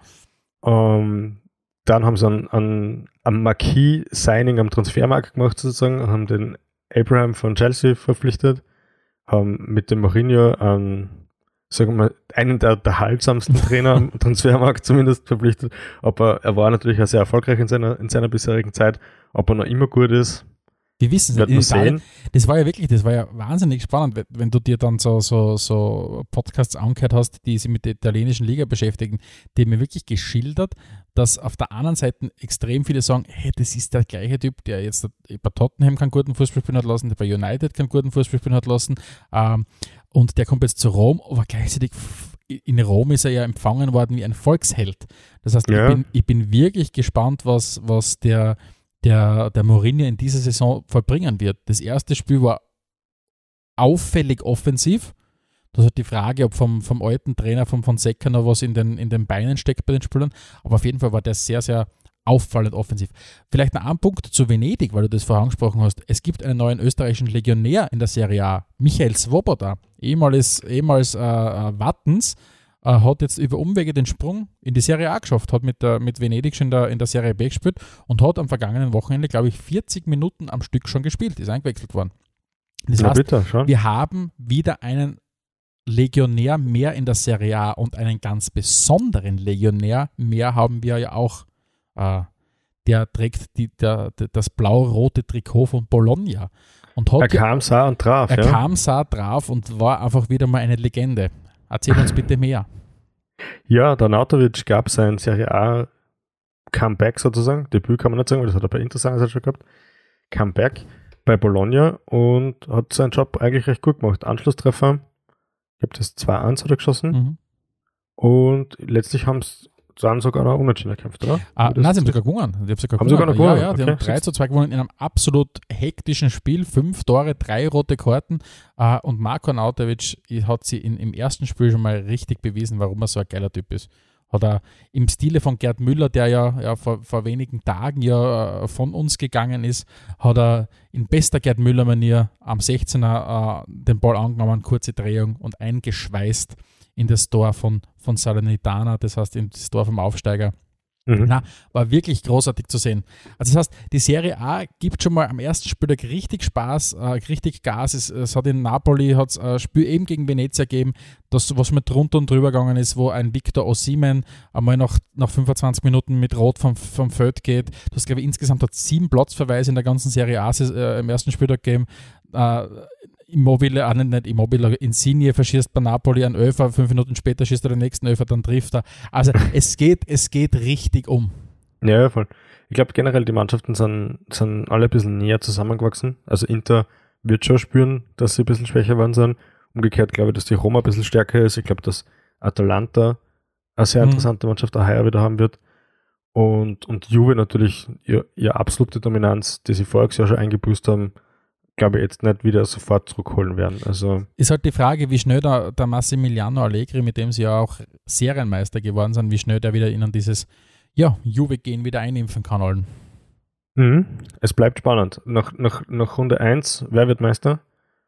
Ähm, dann haben sie ein, ein, ein Marquis-Signing am Transfermarkt gemacht sozusagen, haben den Abraham von Chelsea verpflichtet, haben mit dem Mourinho einen, sagen wir mal, einen der, der halbsamsten Trainer am Transfermarkt zumindest verpflichtet. Aber er war natürlich auch sehr erfolgreich in seiner, in seiner bisherigen Zeit. Ob er noch immer gut ist, wir wissen es. Italien, das war ja wirklich, das war ja wahnsinnig spannend, wenn du dir dann so, so, so Podcasts angehört hast, die sich mit der italienischen Liga beschäftigen, die haben mir wirklich geschildert, dass auf der anderen Seite extrem viele sagen, hey, das ist der gleiche Typ, der jetzt bei Tottenham keinen guten Fußball spielen hat lassen, der bei United keinen guten Fußball spielen hat lassen ähm, und der kommt jetzt zu Rom, aber gleichzeitig in Rom ist er ja empfangen worden wie ein Volksheld. Das heißt, ja. ich, bin, ich bin wirklich gespannt, was, was der der, der Mourinho in dieser Saison vollbringen wird. Das erste Spiel war auffällig offensiv. Das hat die Frage, ob vom, vom alten Trainer, vom Fonseca noch was in den, in den Beinen steckt bei den Spielern. Aber auf jeden Fall war der sehr, sehr auffallend offensiv. Vielleicht noch ein Punkt zu Venedig, weil du das vorher angesprochen hast. Es gibt einen neuen österreichischen Legionär in der Serie A, Michael Svoboda, ehemals, ehemals äh, äh, Wattens, äh, hat jetzt über Umwege den Sprung in die Serie A geschafft, hat mit, der, mit Venedig schon in der, in der Serie B gespielt und hat am vergangenen Wochenende, glaube ich, 40 Minuten am Stück schon gespielt, ist eingewechselt worden. Das Na heißt, bitte, schon. wir haben wieder einen Legionär mehr in der Serie A und einen ganz besonderen Legionär mehr haben wir ja auch. Äh, der trägt die, der, der, das blau-rote Trikot von Bologna. Und hat Er kam, sah und traf. er ja. kam, sah drauf und war einfach wieder mal eine Legende. Erzähl uns bitte mehr. Ja, der Nautovic gab sein Serie A Comeback sozusagen. Debüt kann man nicht sagen, weil das hat er bei Inter seinerzeit schon gehabt. Comeback bei Bologna und hat seinen Job eigentlich recht gut gemacht. Anschlusstreffer, ich habe das 2-1 hat er geschossen Mhm. und letztlich haben es dann sogar noch unentschieden gekämpft, oder? Ah, nein, sie haben sogar gewonnen. Die haben sogar Haben sogar noch gewonnen? Ja, ja, die Okay. haben 3 zu 2 gewonnen in einem absolut hektischen Spiel. Fünf Tore, drei rote Karten. Äh, und Marko Nautovic hat sie in, im ersten Spiel schon mal richtig bewiesen, warum er so ein geiler Typ ist. Hat er im Stile von Gerd Müller, der ja, ja vor, vor wenigen Tagen ja äh, von uns gegangen ist, hat er in bester Gerd Müller-Manier am 16er äh, den Ball angenommen, kurze Drehung und eingeschweißt in das Tor von, von Salernitana, das heißt in das Tor vom Aufsteiger. Mhm. Na, war wirklich großartig zu sehen. Also das heißt, die Serie A gibt schon mal am ersten Spieltag richtig Spaß, äh, richtig Gas. Es, es hat in Napoli hat's ein Spiel eben gegen Venezia gegeben, das was mit drunter und drüber gegangen ist, wo ein Victor Osimen einmal nach, nach 25 Minuten mit Rot vom, vom Feld geht. Das glaube ich insgesamt hat sieben Platzverweise in der ganzen Serie A äh, im ersten Spieltag gegeben. Äh, Immobile, ah, nicht, Immobile, Insigne verschießt bei Napoli einen Öfer, fünf Minuten später schießt er den nächsten Öfer, dann trifft er. Also es geht, es geht richtig um. Ja, ja, voll. Ich glaube generell, die Mannschaften sind, sind alle ein bisschen näher zusammengewachsen. Also Inter wird schon spüren, dass sie ein bisschen schwächer waren sind. Umgekehrt glaube ich, dass die Roma ein bisschen stärker ist. Ich glaube, dass Atalanta eine sehr Mhm. interessante Mannschaft auch heuer wieder haben wird. Und, und Juve natürlich ihr, ihr absolute Dominanz, die sie voriges Jahr schon eingebüßt haben, glaube ich jetzt nicht wieder sofort zurückholen werden. Also Ist halt die Frage, wie schnell der, der Massimiliano Allegri, mit dem sie ja auch Serienmeister geworden sind, wie schnell der wieder ihnen dieses ja, Juve-Gehen wieder einimpfen kann allen. mhm. es bleibt spannend. Nach, nach, nach Runde 1, wer wird Meister?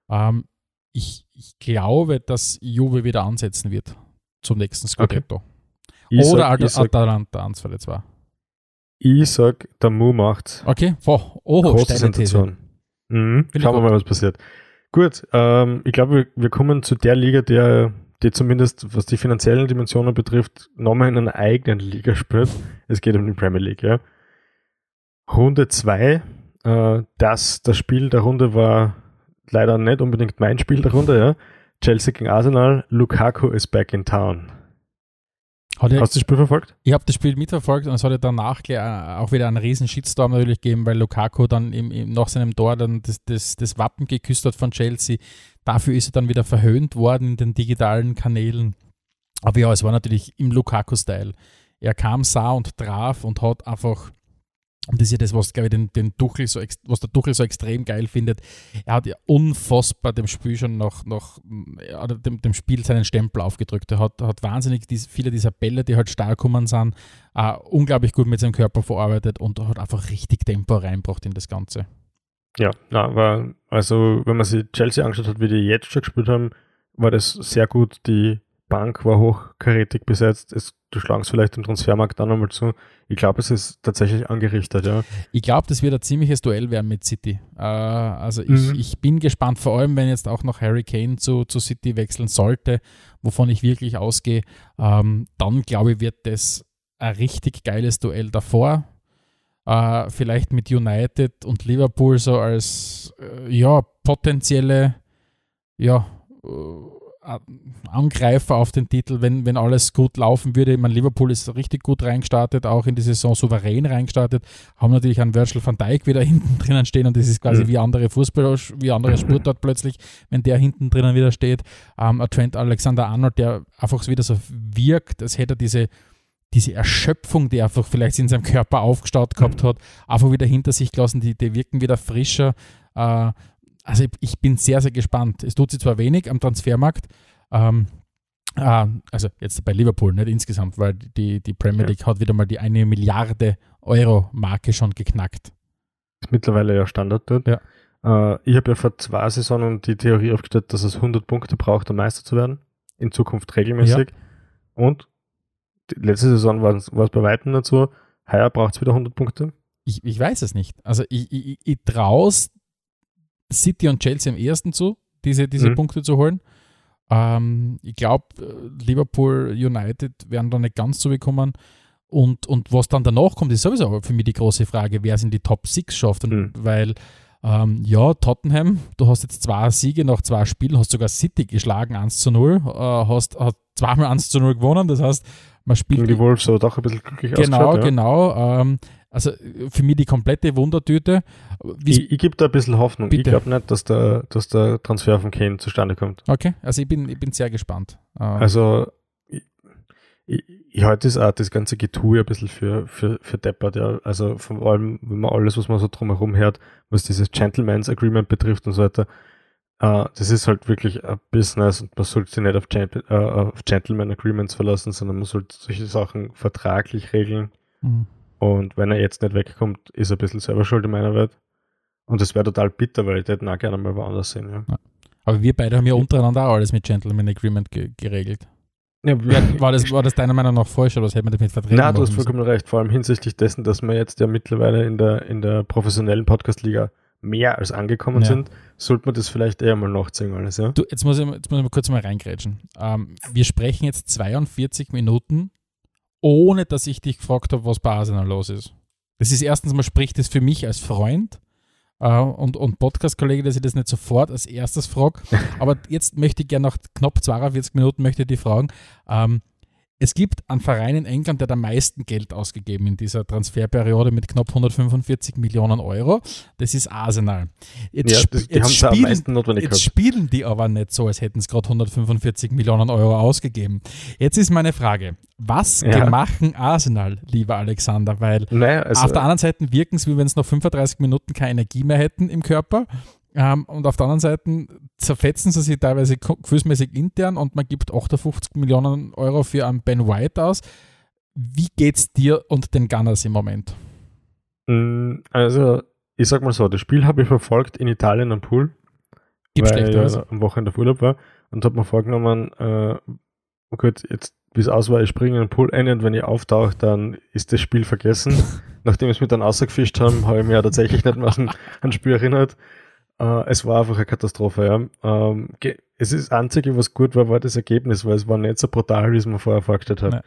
Ähm, ich, ich glaube, dass Juve wieder ansetzen wird zum nächsten Scudetto. Ich Oder sag, At ich sag, Atalanta, eins von den zwei. ich sag der Mu macht's. Okay, oh, oh Große steile These. Mhm. ich Schauen wir mal, was passiert. Gut, ähm, ich glaube, wir, wir kommen zu der Liga, der, die zumindest, was die finanziellen Dimensionen betrifft, nochmal in einer eigenen Liga spielt. Es geht um die Premier League, ja. Runde 2, äh, das, das Spiel der Runde war leider nicht unbedingt mein Spiel der Runde, ja. Chelsea gegen Arsenal, Lukaku is back in town. Hat Hast du das Spiel verfolgt? ich habe das Spiel mitverfolgt und es hat ja danach äh, auch wieder einen riesen Shitstorm natürlich gegeben, weil Lukaku dann im, im, nach seinem Tor dann das, das, das Wappen geküsst hat von Chelsea. Dafür ist er dann wieder verhöhnt worden in den digitalen Kanälen. Aber ja, es war natürlich im Lukaku-Style. Er kam, sah und traf und hat einfach, und das ist ja das, was, ich, den, den Tuchel so, was der Tuchel so extrem geil findet. Er hat ja unfassbar dem Spiel schon noch, noch ja, oder dem, dem Spiel seinen Stempel aufgedrückt. Er hat, hat wahnsinnig dies, viele dieser Bälle, die halt stark gekommen sind, äh, unglaublich gut mit seinem Körper verarbeitet und hat einfach richtig Tempo reinbracht in das Ganze. Ja, na, war, also wenn man sich Chelsea angeschaut hat, wie die jetzt schon gespielt haben, war das sehr gut. Die Bank war hochkarätig besetzt. Es, du schlagst vielleicht im Transfermarkt dann nochmal zu. Ich glaube, es ist tatsächlich angerichtet, ja. Ich glaube, das wird ein ziemliches Duell werden mit City. Äh, also ich, Mhm. ich bin gespannt, vor allem wenn jetzt auch noch Harry Kane zu, zu City wechseln sollte, wovon ich wirklich ausgehe, ähm, dann glaube ich, wird das ein richtig geiles Duell davor. Äh, vielleicht mit United und Liverpool so als äh, ja, potenzielle ja, äh, Angreifer auf den Titel, wenn, wenn alles gut laufen würde. Ich meine, Liverpool ist richtig gut reingestartet, auch in die Saison souverän reingestartet, haben natürlich einen Virgil van Dijk wieder hinten drinnen stehen und das ist quasi Mhm. wie andere Fußballer, wie andere Sportart plötzlich, wenn der hinten drinnen wieder steht. Ähm, ein Trent Alexander-Arnold, der einfach wieder so wirkt, als hätte er diese diese Erschöpfung, die er einfach vielleicht in seinem Körper aufgestaut gehabt hat, einfach wieder hinter sich gelassen, die, die wirken wieder frischer. Äh, also ich, ich bin sehr, sehr gespannt. Es tut sich zwar wenig am Transfermarkt, ähm, äh, also jetzt bei Liverpool, nicht insgesamt, weil die, die Premier Ja. League hat wieder mal die eine Milliarde Euro-Marke schon geknackt. Ist mittlerweile ja Standard dort. Ja. Äh, ich habe ja vor zwei Saisonen die Theorie aufgestellt, dass es 100 Punkte braucht, um Meister zu werden. In Zukunft regelmäßig. Und die letzte Saison war es bei weitem so. Heuer braucht es wieder 100 Punkte. Ich, ich weiß es nicht. Also ich, ich, ich traue City und Chelsea am ersten zu, diese, diese Mhm. Punkte zu holen. Ähm, ich glaube, Liverpool United werden da nicht ganz so bekommen. Und, und was dann danach kommt, ist sowieso für mich die große Frage, wer es in die Top 6 schafft. Und Mhm. Weil, ähm, ja, Tottenham, du hast jetzt zwei Siege nach zwei Spielen, hast sogar City geschlagen, 1 zu 0, äh, hast, hast zweimal 1 zu 0 gewonnen. Das heißt, man spielt die Wolves aber doch ein bisschen glücklich Genau, ausgeschaut. Ja. genau. Ähm, also für mich die komplette Wundertüte. Wie's- Ich, ich gebe da ein bisschen Hoffnung. Bitte. Ich glaube nicht, dass der, dass der Transfer von Kane zustande kommt. okay, also ich bin, ich bin sehr gespannt. Ähm, Also, ich, ich, ich halte das auch, das ganze Getue ein bisschen für, für, für deppert, ja. Also, vor allem, wenn man alles, was man so drumherum hört, was dieses Gentleman's Agreement betrifft und so weiter, äh, das ist halt wirklich ein Business und man sollte sich nicht auf, Gent äh, auf Gentleman Agreements verlassen, sondern man sollte solche Sachen vertraglich regeln. mhm. Und wenn er jetzt nicht wegkommt, ist er ein bisschen selber schuld in meiner Welt. Und das wäre total bitter, weil ich hätte ihn auch gerne mal woanders sehen, ja. Aber wir beide haben ja untereinander auch alles mit Gentleman Agreement ge geregelt. ja War das, war das deiner Meinung nach falsch oder was hätte man damit vertreten? Na, du hast machen müssen? vollkommen recht, vor allem hinsichtlich dessen, dass wir jetzt ja mittlerweile in der, in der professionellen Podcast-Liga mehr als angekommen Ja. sind, sollte man das vielleicht eher mal nachziehen alles, ja? Du, jetzt muss ich, jetzt muss ich mal kurz mal reingrätschen. Ähm, wir sprechen jetzt 42 Minuten, ohne dass ich dich gefragt habe, was bei Arsenal los ist. Das ist erstens mal, spricht das für mich als Freund äh, und, und Podcast-Kollege, dass ich das nicht sofort als erstes frage. Aber jetzt möchte ich gerne nach knapp 42 Minuten möchte ich die fragen. Ähm, es gibt einen Verein in England, der hat am meisten Geld ausgegeben in dieser Transferperiode mit knapp 145 Millionen Euro. Das ist Arsenal. Jetzt, Ja, das, die jetzt spielen, Jetzt spielen die aber nicht so, als hätten es gerade 145 Millionen Euro ausgegeben. Jetzt ist meine Frage, was Ja. machen Arsenal, lieber Alexander? Weil Naja, also, auf der anderen Seite wirken es, wie wenn es noch 35 Minuten keine Energie mehr hätten im Körper. Ähm, und auf der anderen Seite zerfetzen sie sich teilweise gefühlsmäßig intern und man gibt 58 Millionen Euro für einen Ben White aus. Wie geht's dir und den Gunners im Moment? mh, also, ich sag mal so, das Spiel habe ich verfolgt in Italien am Pool, Gibt weil ich ja am Wochenende auf Urlaub war und habe mir vorgenommen, äh, oh Gott, jetzt, wie es aus war, ich springe in den Pool ein und wenn ich auftauche, dann ist das Spiel vergessen. Nachdem es mich dann rausgefischt haben, habe ich mich ja tatsächlich nicht mehr an ein Spiel erinnert. Äh, es war einfach eine Katastrophe, ja. Ähm, es ist das Einzige, was gut war, war das Ergebnis, weil es war nicht so brutal, wie es mir vorher vorgestellt hat. Nein.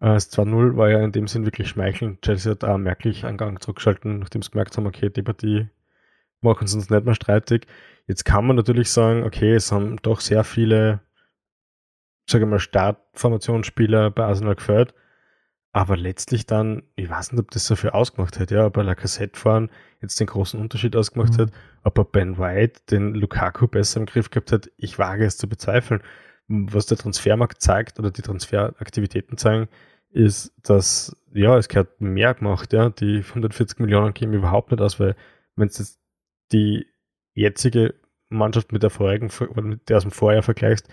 Äh, das 2-0 war ja in dem Sinn wirklich schmeichelnd. Chelsea hat auch merklich einen Gang zurückgeschalten, nachdem sie gemerkt haben, okay, die Partie machen sie uns nicht mehr streitig. Jetzt kann man natürlich sagen, okay, es haben doch sehr viele, sage ich mal, Startformationsspieler bei Arsenal gefällt. Aber letztlich dann, ich weiß nicht, ob das so viel ausgemacht hat, ja, ob er Lacazette fahren jetzt den großen Unterschied ausgemacht Mhm. hat, ob er Ben White den Lukaku besser im Griff gehabt hat, ich wage es zu bezweifeln. Was der Transfermarkt zeigt oder die Transferaktivitäten zeigen, ist, dass, ja, es gehört mehr gemacht, ja, die 140 Millionen gehen überhaupt nicht aus, weil wenn du jetzt die jetzige Mannschaft mit der vorigen, mit der aus dem Vorjahr vergleichst,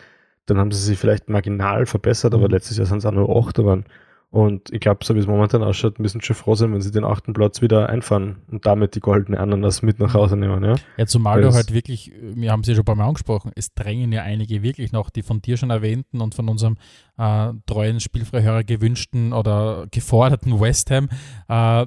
dann haben sie sich vielleicht marginal verbessert, aber Mhm. letztes Jahr sind es auch nur acht geworden. Und ich glaube, so wie es momentan ausschaut, müssen sie schon froh sein, wenn sie den achten Platz wieder einfahren und damit die goldene Ananas mit nach Hause nehmen. Ja? Ja, zumal du halt wirklich, wir haben es ja schon ein paar Mal angesprochen, es drängen ja einige wirklich noch, die von dir schon erwähnten und von unserem äh, treuen Spielfreihörer gewünschten oder geforderten West Ham, äh,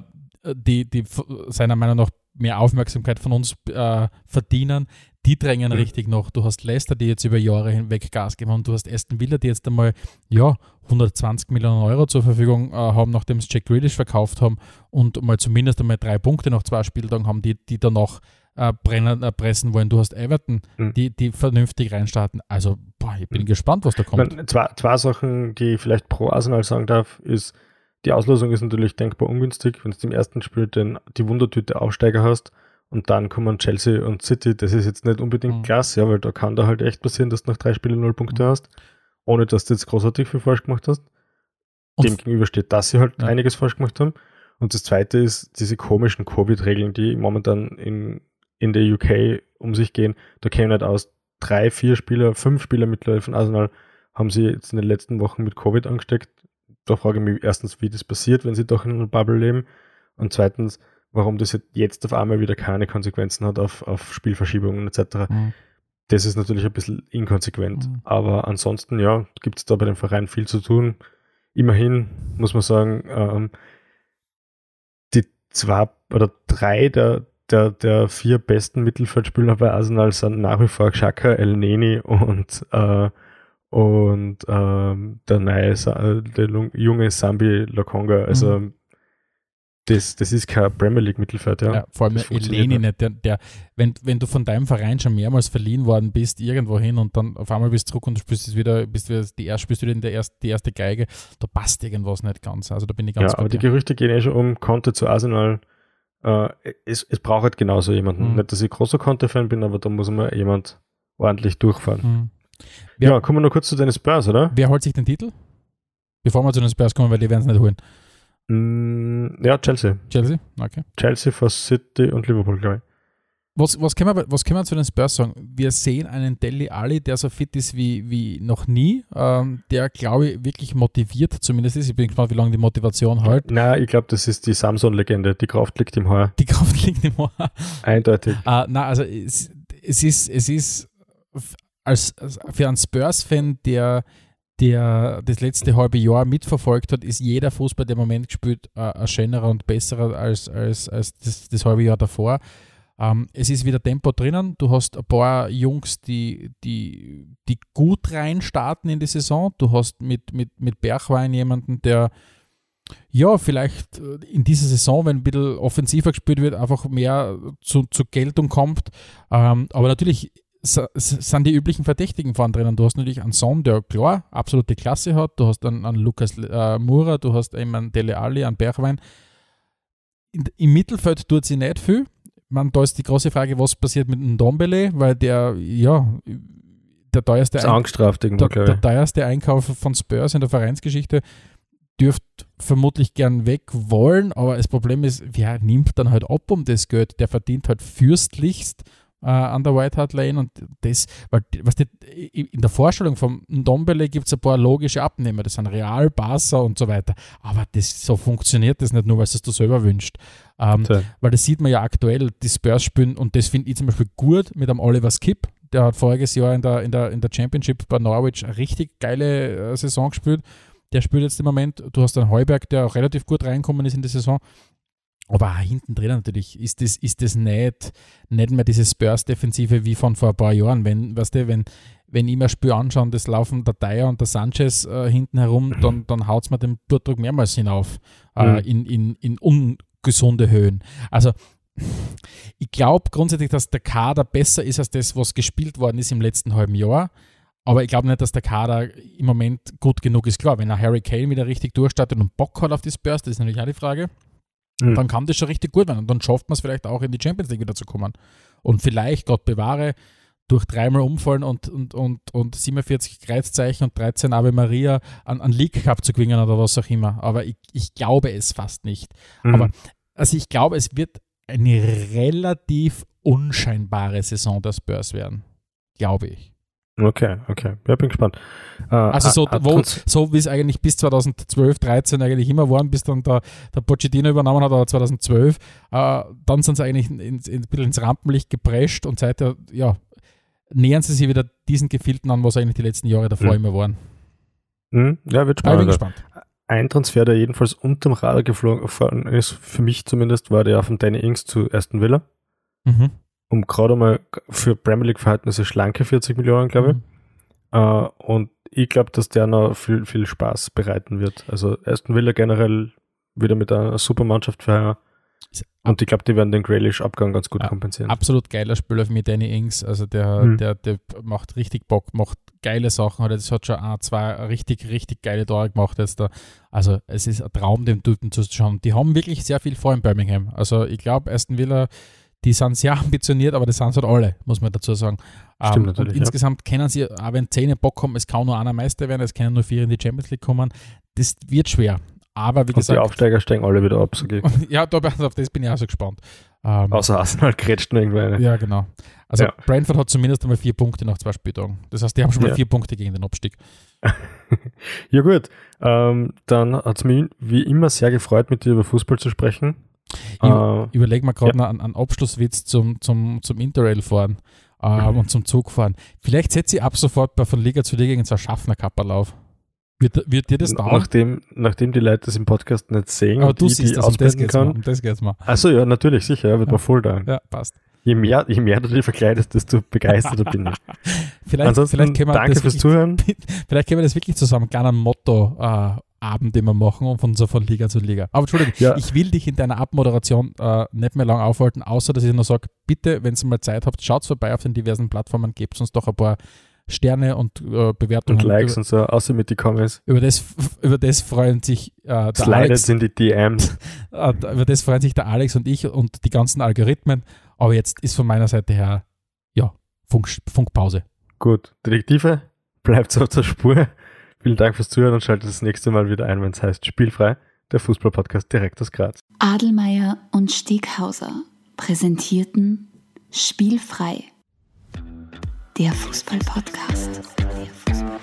die, die seiner Meinung nach mehr Aufmerksamkeit von uns äh, verdienen, die drängen Mhm. richtig noch. Du hast Leicester, die jetzt über Jahre hinweg Gas geben und du hast Aston Villa, die jetzt einmal, ja, 120 Millionen Euro zur Verfügung äh, haben, nachdem sie Jack Grealish verkauft haben und mal zumindest einmal drei Punkte nach zwei Spieltagen haben, die, die danach äh, brennen, äh, pressen wollen. Du hast Everton, Mhm. die, die vernünftig reinstarten. Also, boah, ich bin Mhm. gespannt, was da kommt. meine, zwei, zwei Sachen, die ich vielleicht pro Arsenal sagen darf, ist, die Auslosung ist natürlich denkbar ungünstig, wenn du im ersten Spiel den, die Wundertüte Aufsteiger hast und dann kommen Chelsea und City, das ist jetzt nicht unbedingt Mhm. klasse, ja, weil da kann da halt echt passieren, dass du nach drei Spielen null Punkte Mhm. hast, ohne dass du jetzt großartig viel falsch gemacht hast. Und Dem gegenüber steht, dass sie halt Ja. einiges falsch gemacht haben. Und das zweite ist diese komischen Covid-Regeln, die momentan in, in der UK um sich gehen. Da kämen nicht aus, drei, vier Spieler, fünf Spieler mittlerweile von Arsenal haben sie jetzt in den letzten Wochen mit Covid angesteckt. Da frage ich mich erstens, wie das passiert, wenn sie doch in einer Bubble leben. Und zweitens, warum das jetzt auf einmal wieder keine Konsequenzen hat auf, auf Spielverschiebungen etc. Mhm. Das ist natürlich ein bisschen inkonsequent. Mhm. Aber ansonsten, ja, gibt es da bei dem Verein viel zu tun. Immerhin muss man sagen, ähm, die zwei oder drei der, der, der vier besten Mittelfeldspieler bei Arsenal sind nach wie vor Xhaka, El Neni und, äh, und ähm, der neue, der junge Sambi Lokonga. Also mhm. Das, das ist kein Premier League Mittelfeld, ja. ja vor allem Eleni nicht, der, der, wenn, wenn du von deinem Verein schon mehrmals verliehen worden bist, irgendwo hin und dann auf einmal bist du zurück und spielst wieder, bist wieder die erste, spielst du wieder in der erst, die erste Geige, da passt irgendwas nicht ganz. Also da bin ich ganz Ja, aber die Gerüchte gehen eh schon um, Conte zu Arsenal. Äh, es, es braucht halt genauso jemanden. Mhm. Nicht, dass ich großer Conte-Fan bin, aber da muss mal jemand ordentlich durchfahren. Mhm. Wer, ja, kommen wir noch kurz zu deinen Spurs, oder? Wer holt sich den Titel? Bevor wir zu den Spurs kommen, weil die werden es nicht holen. Mm, ja, Chelsea. Chelsea, okay. Chelsea vor City und Liverpool, glaube ich. Was, was, können wir, was können wir zu den Spurs sagen? Wir sehen einen Deli Ali, der so fit ist wie, wie noch nie, ähm, der, glaube ich, wirklich motiviert zumindest ist. Ich bin gespannt, wie lange die Motivation hält. Nein, ich glaube, das ist die Samson-Legende. Die Kraft liegt im Haar. Die Kraft liegt im Haar. Eindeutig. Äh, nein, also es, es, ist, es ist als, als für einen Spurs-Fan, der der das letzte halbe Jahr mitverfolgt hat, ist jeder Fußball, der im Moment gespielt, äh, ein schönerer und besserer als, als, als das, das halbe Jahr davor. Ähm, es ist wieder Tempo drinnen. Du hast ein paar Jungs, die, die, die gut reinstarten in die Saison. Du hast mit, mit, mit Bergwein jemanden, der ja, vielleicht äh, in dieser Saison, wenn ein bisschen offensiver gespielt wird, einfach mehr zu, zur Geltung kommt. Ähm, aber natürlich sind die üblichen Verdächtigen vorne drinnen. Du hast natürlich einen Son, der klar absolute Klasse hat. Du hast einen, einen Lukas äh, Mura, du hast eben einen Dele Alli, einen Bergwein. In, Im Mittelfeld tut sie nicht viel. Man, da ist die große Frage, was passiert mit dem Dombele, weil der, ja, der teuerste, Ein der, der teuerste Einkauf von Spurs in der Vereinsgeschichte dürft vermutlich gern weg wollen, aber das Problem ist, wer nimmt dann halt ab um das Geld? Der verdient halt fürstlichst äh, an der White Hart Lane und das, weil was die, in der Vorstellung vom Ndombele gibt es ein paar logische Abnehmer, das sind Real, Barca und so weiter, aber das, so funktioniert das nicht nur, weil es du selber wünscht. Ähm, weil das sieht man ja aktuell, die Spurs spielen und das finde ich zum Beispiel gut mit einem Oliver Skip, der hat voriges Jahr in der, in der, in der Championship bei Norwich eine richtig geile äh, Saison gespielt. Der spielt jetzt im Moment, du hast einen Heuberg, der auch relativ gut reinkommen ist in die Saison. Aber hinten drin natürlich ist das, ist das nicht, nicht mehr diese Spurs-Defensive wie von vor ein paar Jahren. Wenn, weißt du, wenn, wenn ich mir Spiel anschaue, das laufen der Dyer und der Sanchez äh, hinten herum, dann, dann haut es mir den Blutdruck mehrmals hinauf äh, mhm. in, in, in ungesunde Höhen. Also ich glaube grundsätzlich, dass der Kader besser ist als das, was gespielt worden ist im letzten halben Jahr. Aber ich glaube nicht, dass der Kader im Moment gut genug ist. Klar, wenn er Harry Kane wieder richtig durchstartet und Bock hat auf die Spurs, das ist natürlich auch die Frage mhm. dann kann das schon richtig gut werden. Und dann schafft man es vielleicht auch in die Champions League wieder zu kommen. Und vielleicht, Gott bewahre, durch dreimal umfallen und, und, und, und 47 Kreuzzeichen und 13 Ave Maria an, an League Cup zu gewinnen oder was auch immer. Aber ich, ich glaube es fast nicht. Mhm. Aber also ich glaube, es wird eine relativ unscheinbare Saison der Spurs werden. Glaube ich. Okay, okay. Ja, bin gespannt. Äh, also so, wo, so wie es eigentlich bis 2012, 13 eigentlich immer waren, bis dann der, der Pochettino übernommen hat, aber 2012, äh, dann sind sie eigentlich ins, in, ein bisschen ins Rampenlicht geprescht und seither, ja, nähern sie sich wieder diesen Gefilten an, was eigentlich die letzten Jahre davor mhm. immer waren. Mhm. Ja, wird spannend. bin gespannt. Ein Transfer, der jedenfalls unterm Radar geflogen ist, für mich zumindest, war der von Danny Ings zu Aston Villa. Mhm um gerade mal für Premier League-Verhältnisse schlanke 40 Millionen, glaube ich. Mhm. Uh, und ich glaube, dass der noch viel, viel Spaß bereiten wird. Also Aston Villa generell wieder mit einer super Mannschaft vorher. Und ich glaube, die werden den Grealish-Abgang ganz gut kompensieren. Absolut geiler Spieler für mich, Danny Ings. Also der, mhm. der, der macht richtig Bock, macht geile Sachen. Hat das hat schon ein, zwei richtig, richtig geile Tore gemacht jetzt da. Also es ist ein Traum, dem Typen zuzuschauen. Die haben wirklich sehr viel vor in Birmingham. Also ich glaube, Aston Villa die sind sehr ambitioniert, aber das sind halt alle, muss man dazu sagen. Stimmt ähm, natürlich. Ja. Insgesamt können sie, auch wenn zehn Bock haben, es kann nur einer Meister werden, es können nur vier in die Champions League kommen. Das wird schwer. Aber wie Und gesagt. Die Aufsteiger steigen alle wieder ab, sage ich. ja, da, auf das bin ich auch so gespannt. Ähm, Außer Arsenal kretscht irgendwann. Ja, genau. Also ja. Brentford hat zumindest einmal vier Punkte nach zwei Spieltagen. Das heißt, die haben schon mal ja. vier Punkte gegen den Abstieg. ja, gut. Ähm, dann hat es mich wie immer sehr gefreut, mit dir über Fußball zu sprechen. Ich Äh, überlege mir gerade noch einen, einen Abschlusswitz zum, zum, zum Interrail fahren äh, Mhm. und zum Zug fahren. Vielleicht setze ich ab sofort bei von Liga zu Liga in so einen Schaffner-Kapperl auf. Wird, wird dir das dauern? nachdem, nachdem die Leute das im Podcast nicht sehen Aber und du ich siehst die das, um das geht's mal. kann. Um das geht's mal. Achso, ja, natürlich, sicher, ja, wird Ja. man voll da. Ja, passt. Je mehr, je mehr du dich verkleidest, desto begeisterter bin ich. Vielleicht, Ansonsten, vielleicht können wir danke das fürs wirklich, Zuhören. Vielleicht können wir das wirklich zusammen, einen kleinen Motto-Abend, den wir machen und von so von Liga zu Liga. Aber Entschuldigung, Ja. ich will dich in deiner Abmoderation äh, nicht mehr lang aufhalten, außer dass ich nur sage, bitte, wenn ihr mal Zeit habt, schaut vorbei auf den diversen Plattformen, gebt uns doch ein paar Sterne und äh, Bewertungen. Und Likes über, und so, außer mit die Comments. über, das, über das freuen sich äh, der Slidet Alex, in die DMs. äh, über das freuen sich der Alex und ich und die ganzen Algorithmen. Aber jetzt ist von meiner Seite her, ja, Funk, Funkpause. Gut, Detektive, bleibt auf der Spur. Vielen Dank fürs Zuhören und schaltet das nächste Mal wieder ein, wenn es heißt Spielfrei, der Fußballpodcast direkt aus Graz. Adelmeier und Steghauser präsentierten Spielfrei, der Fußballpodcast. Fußball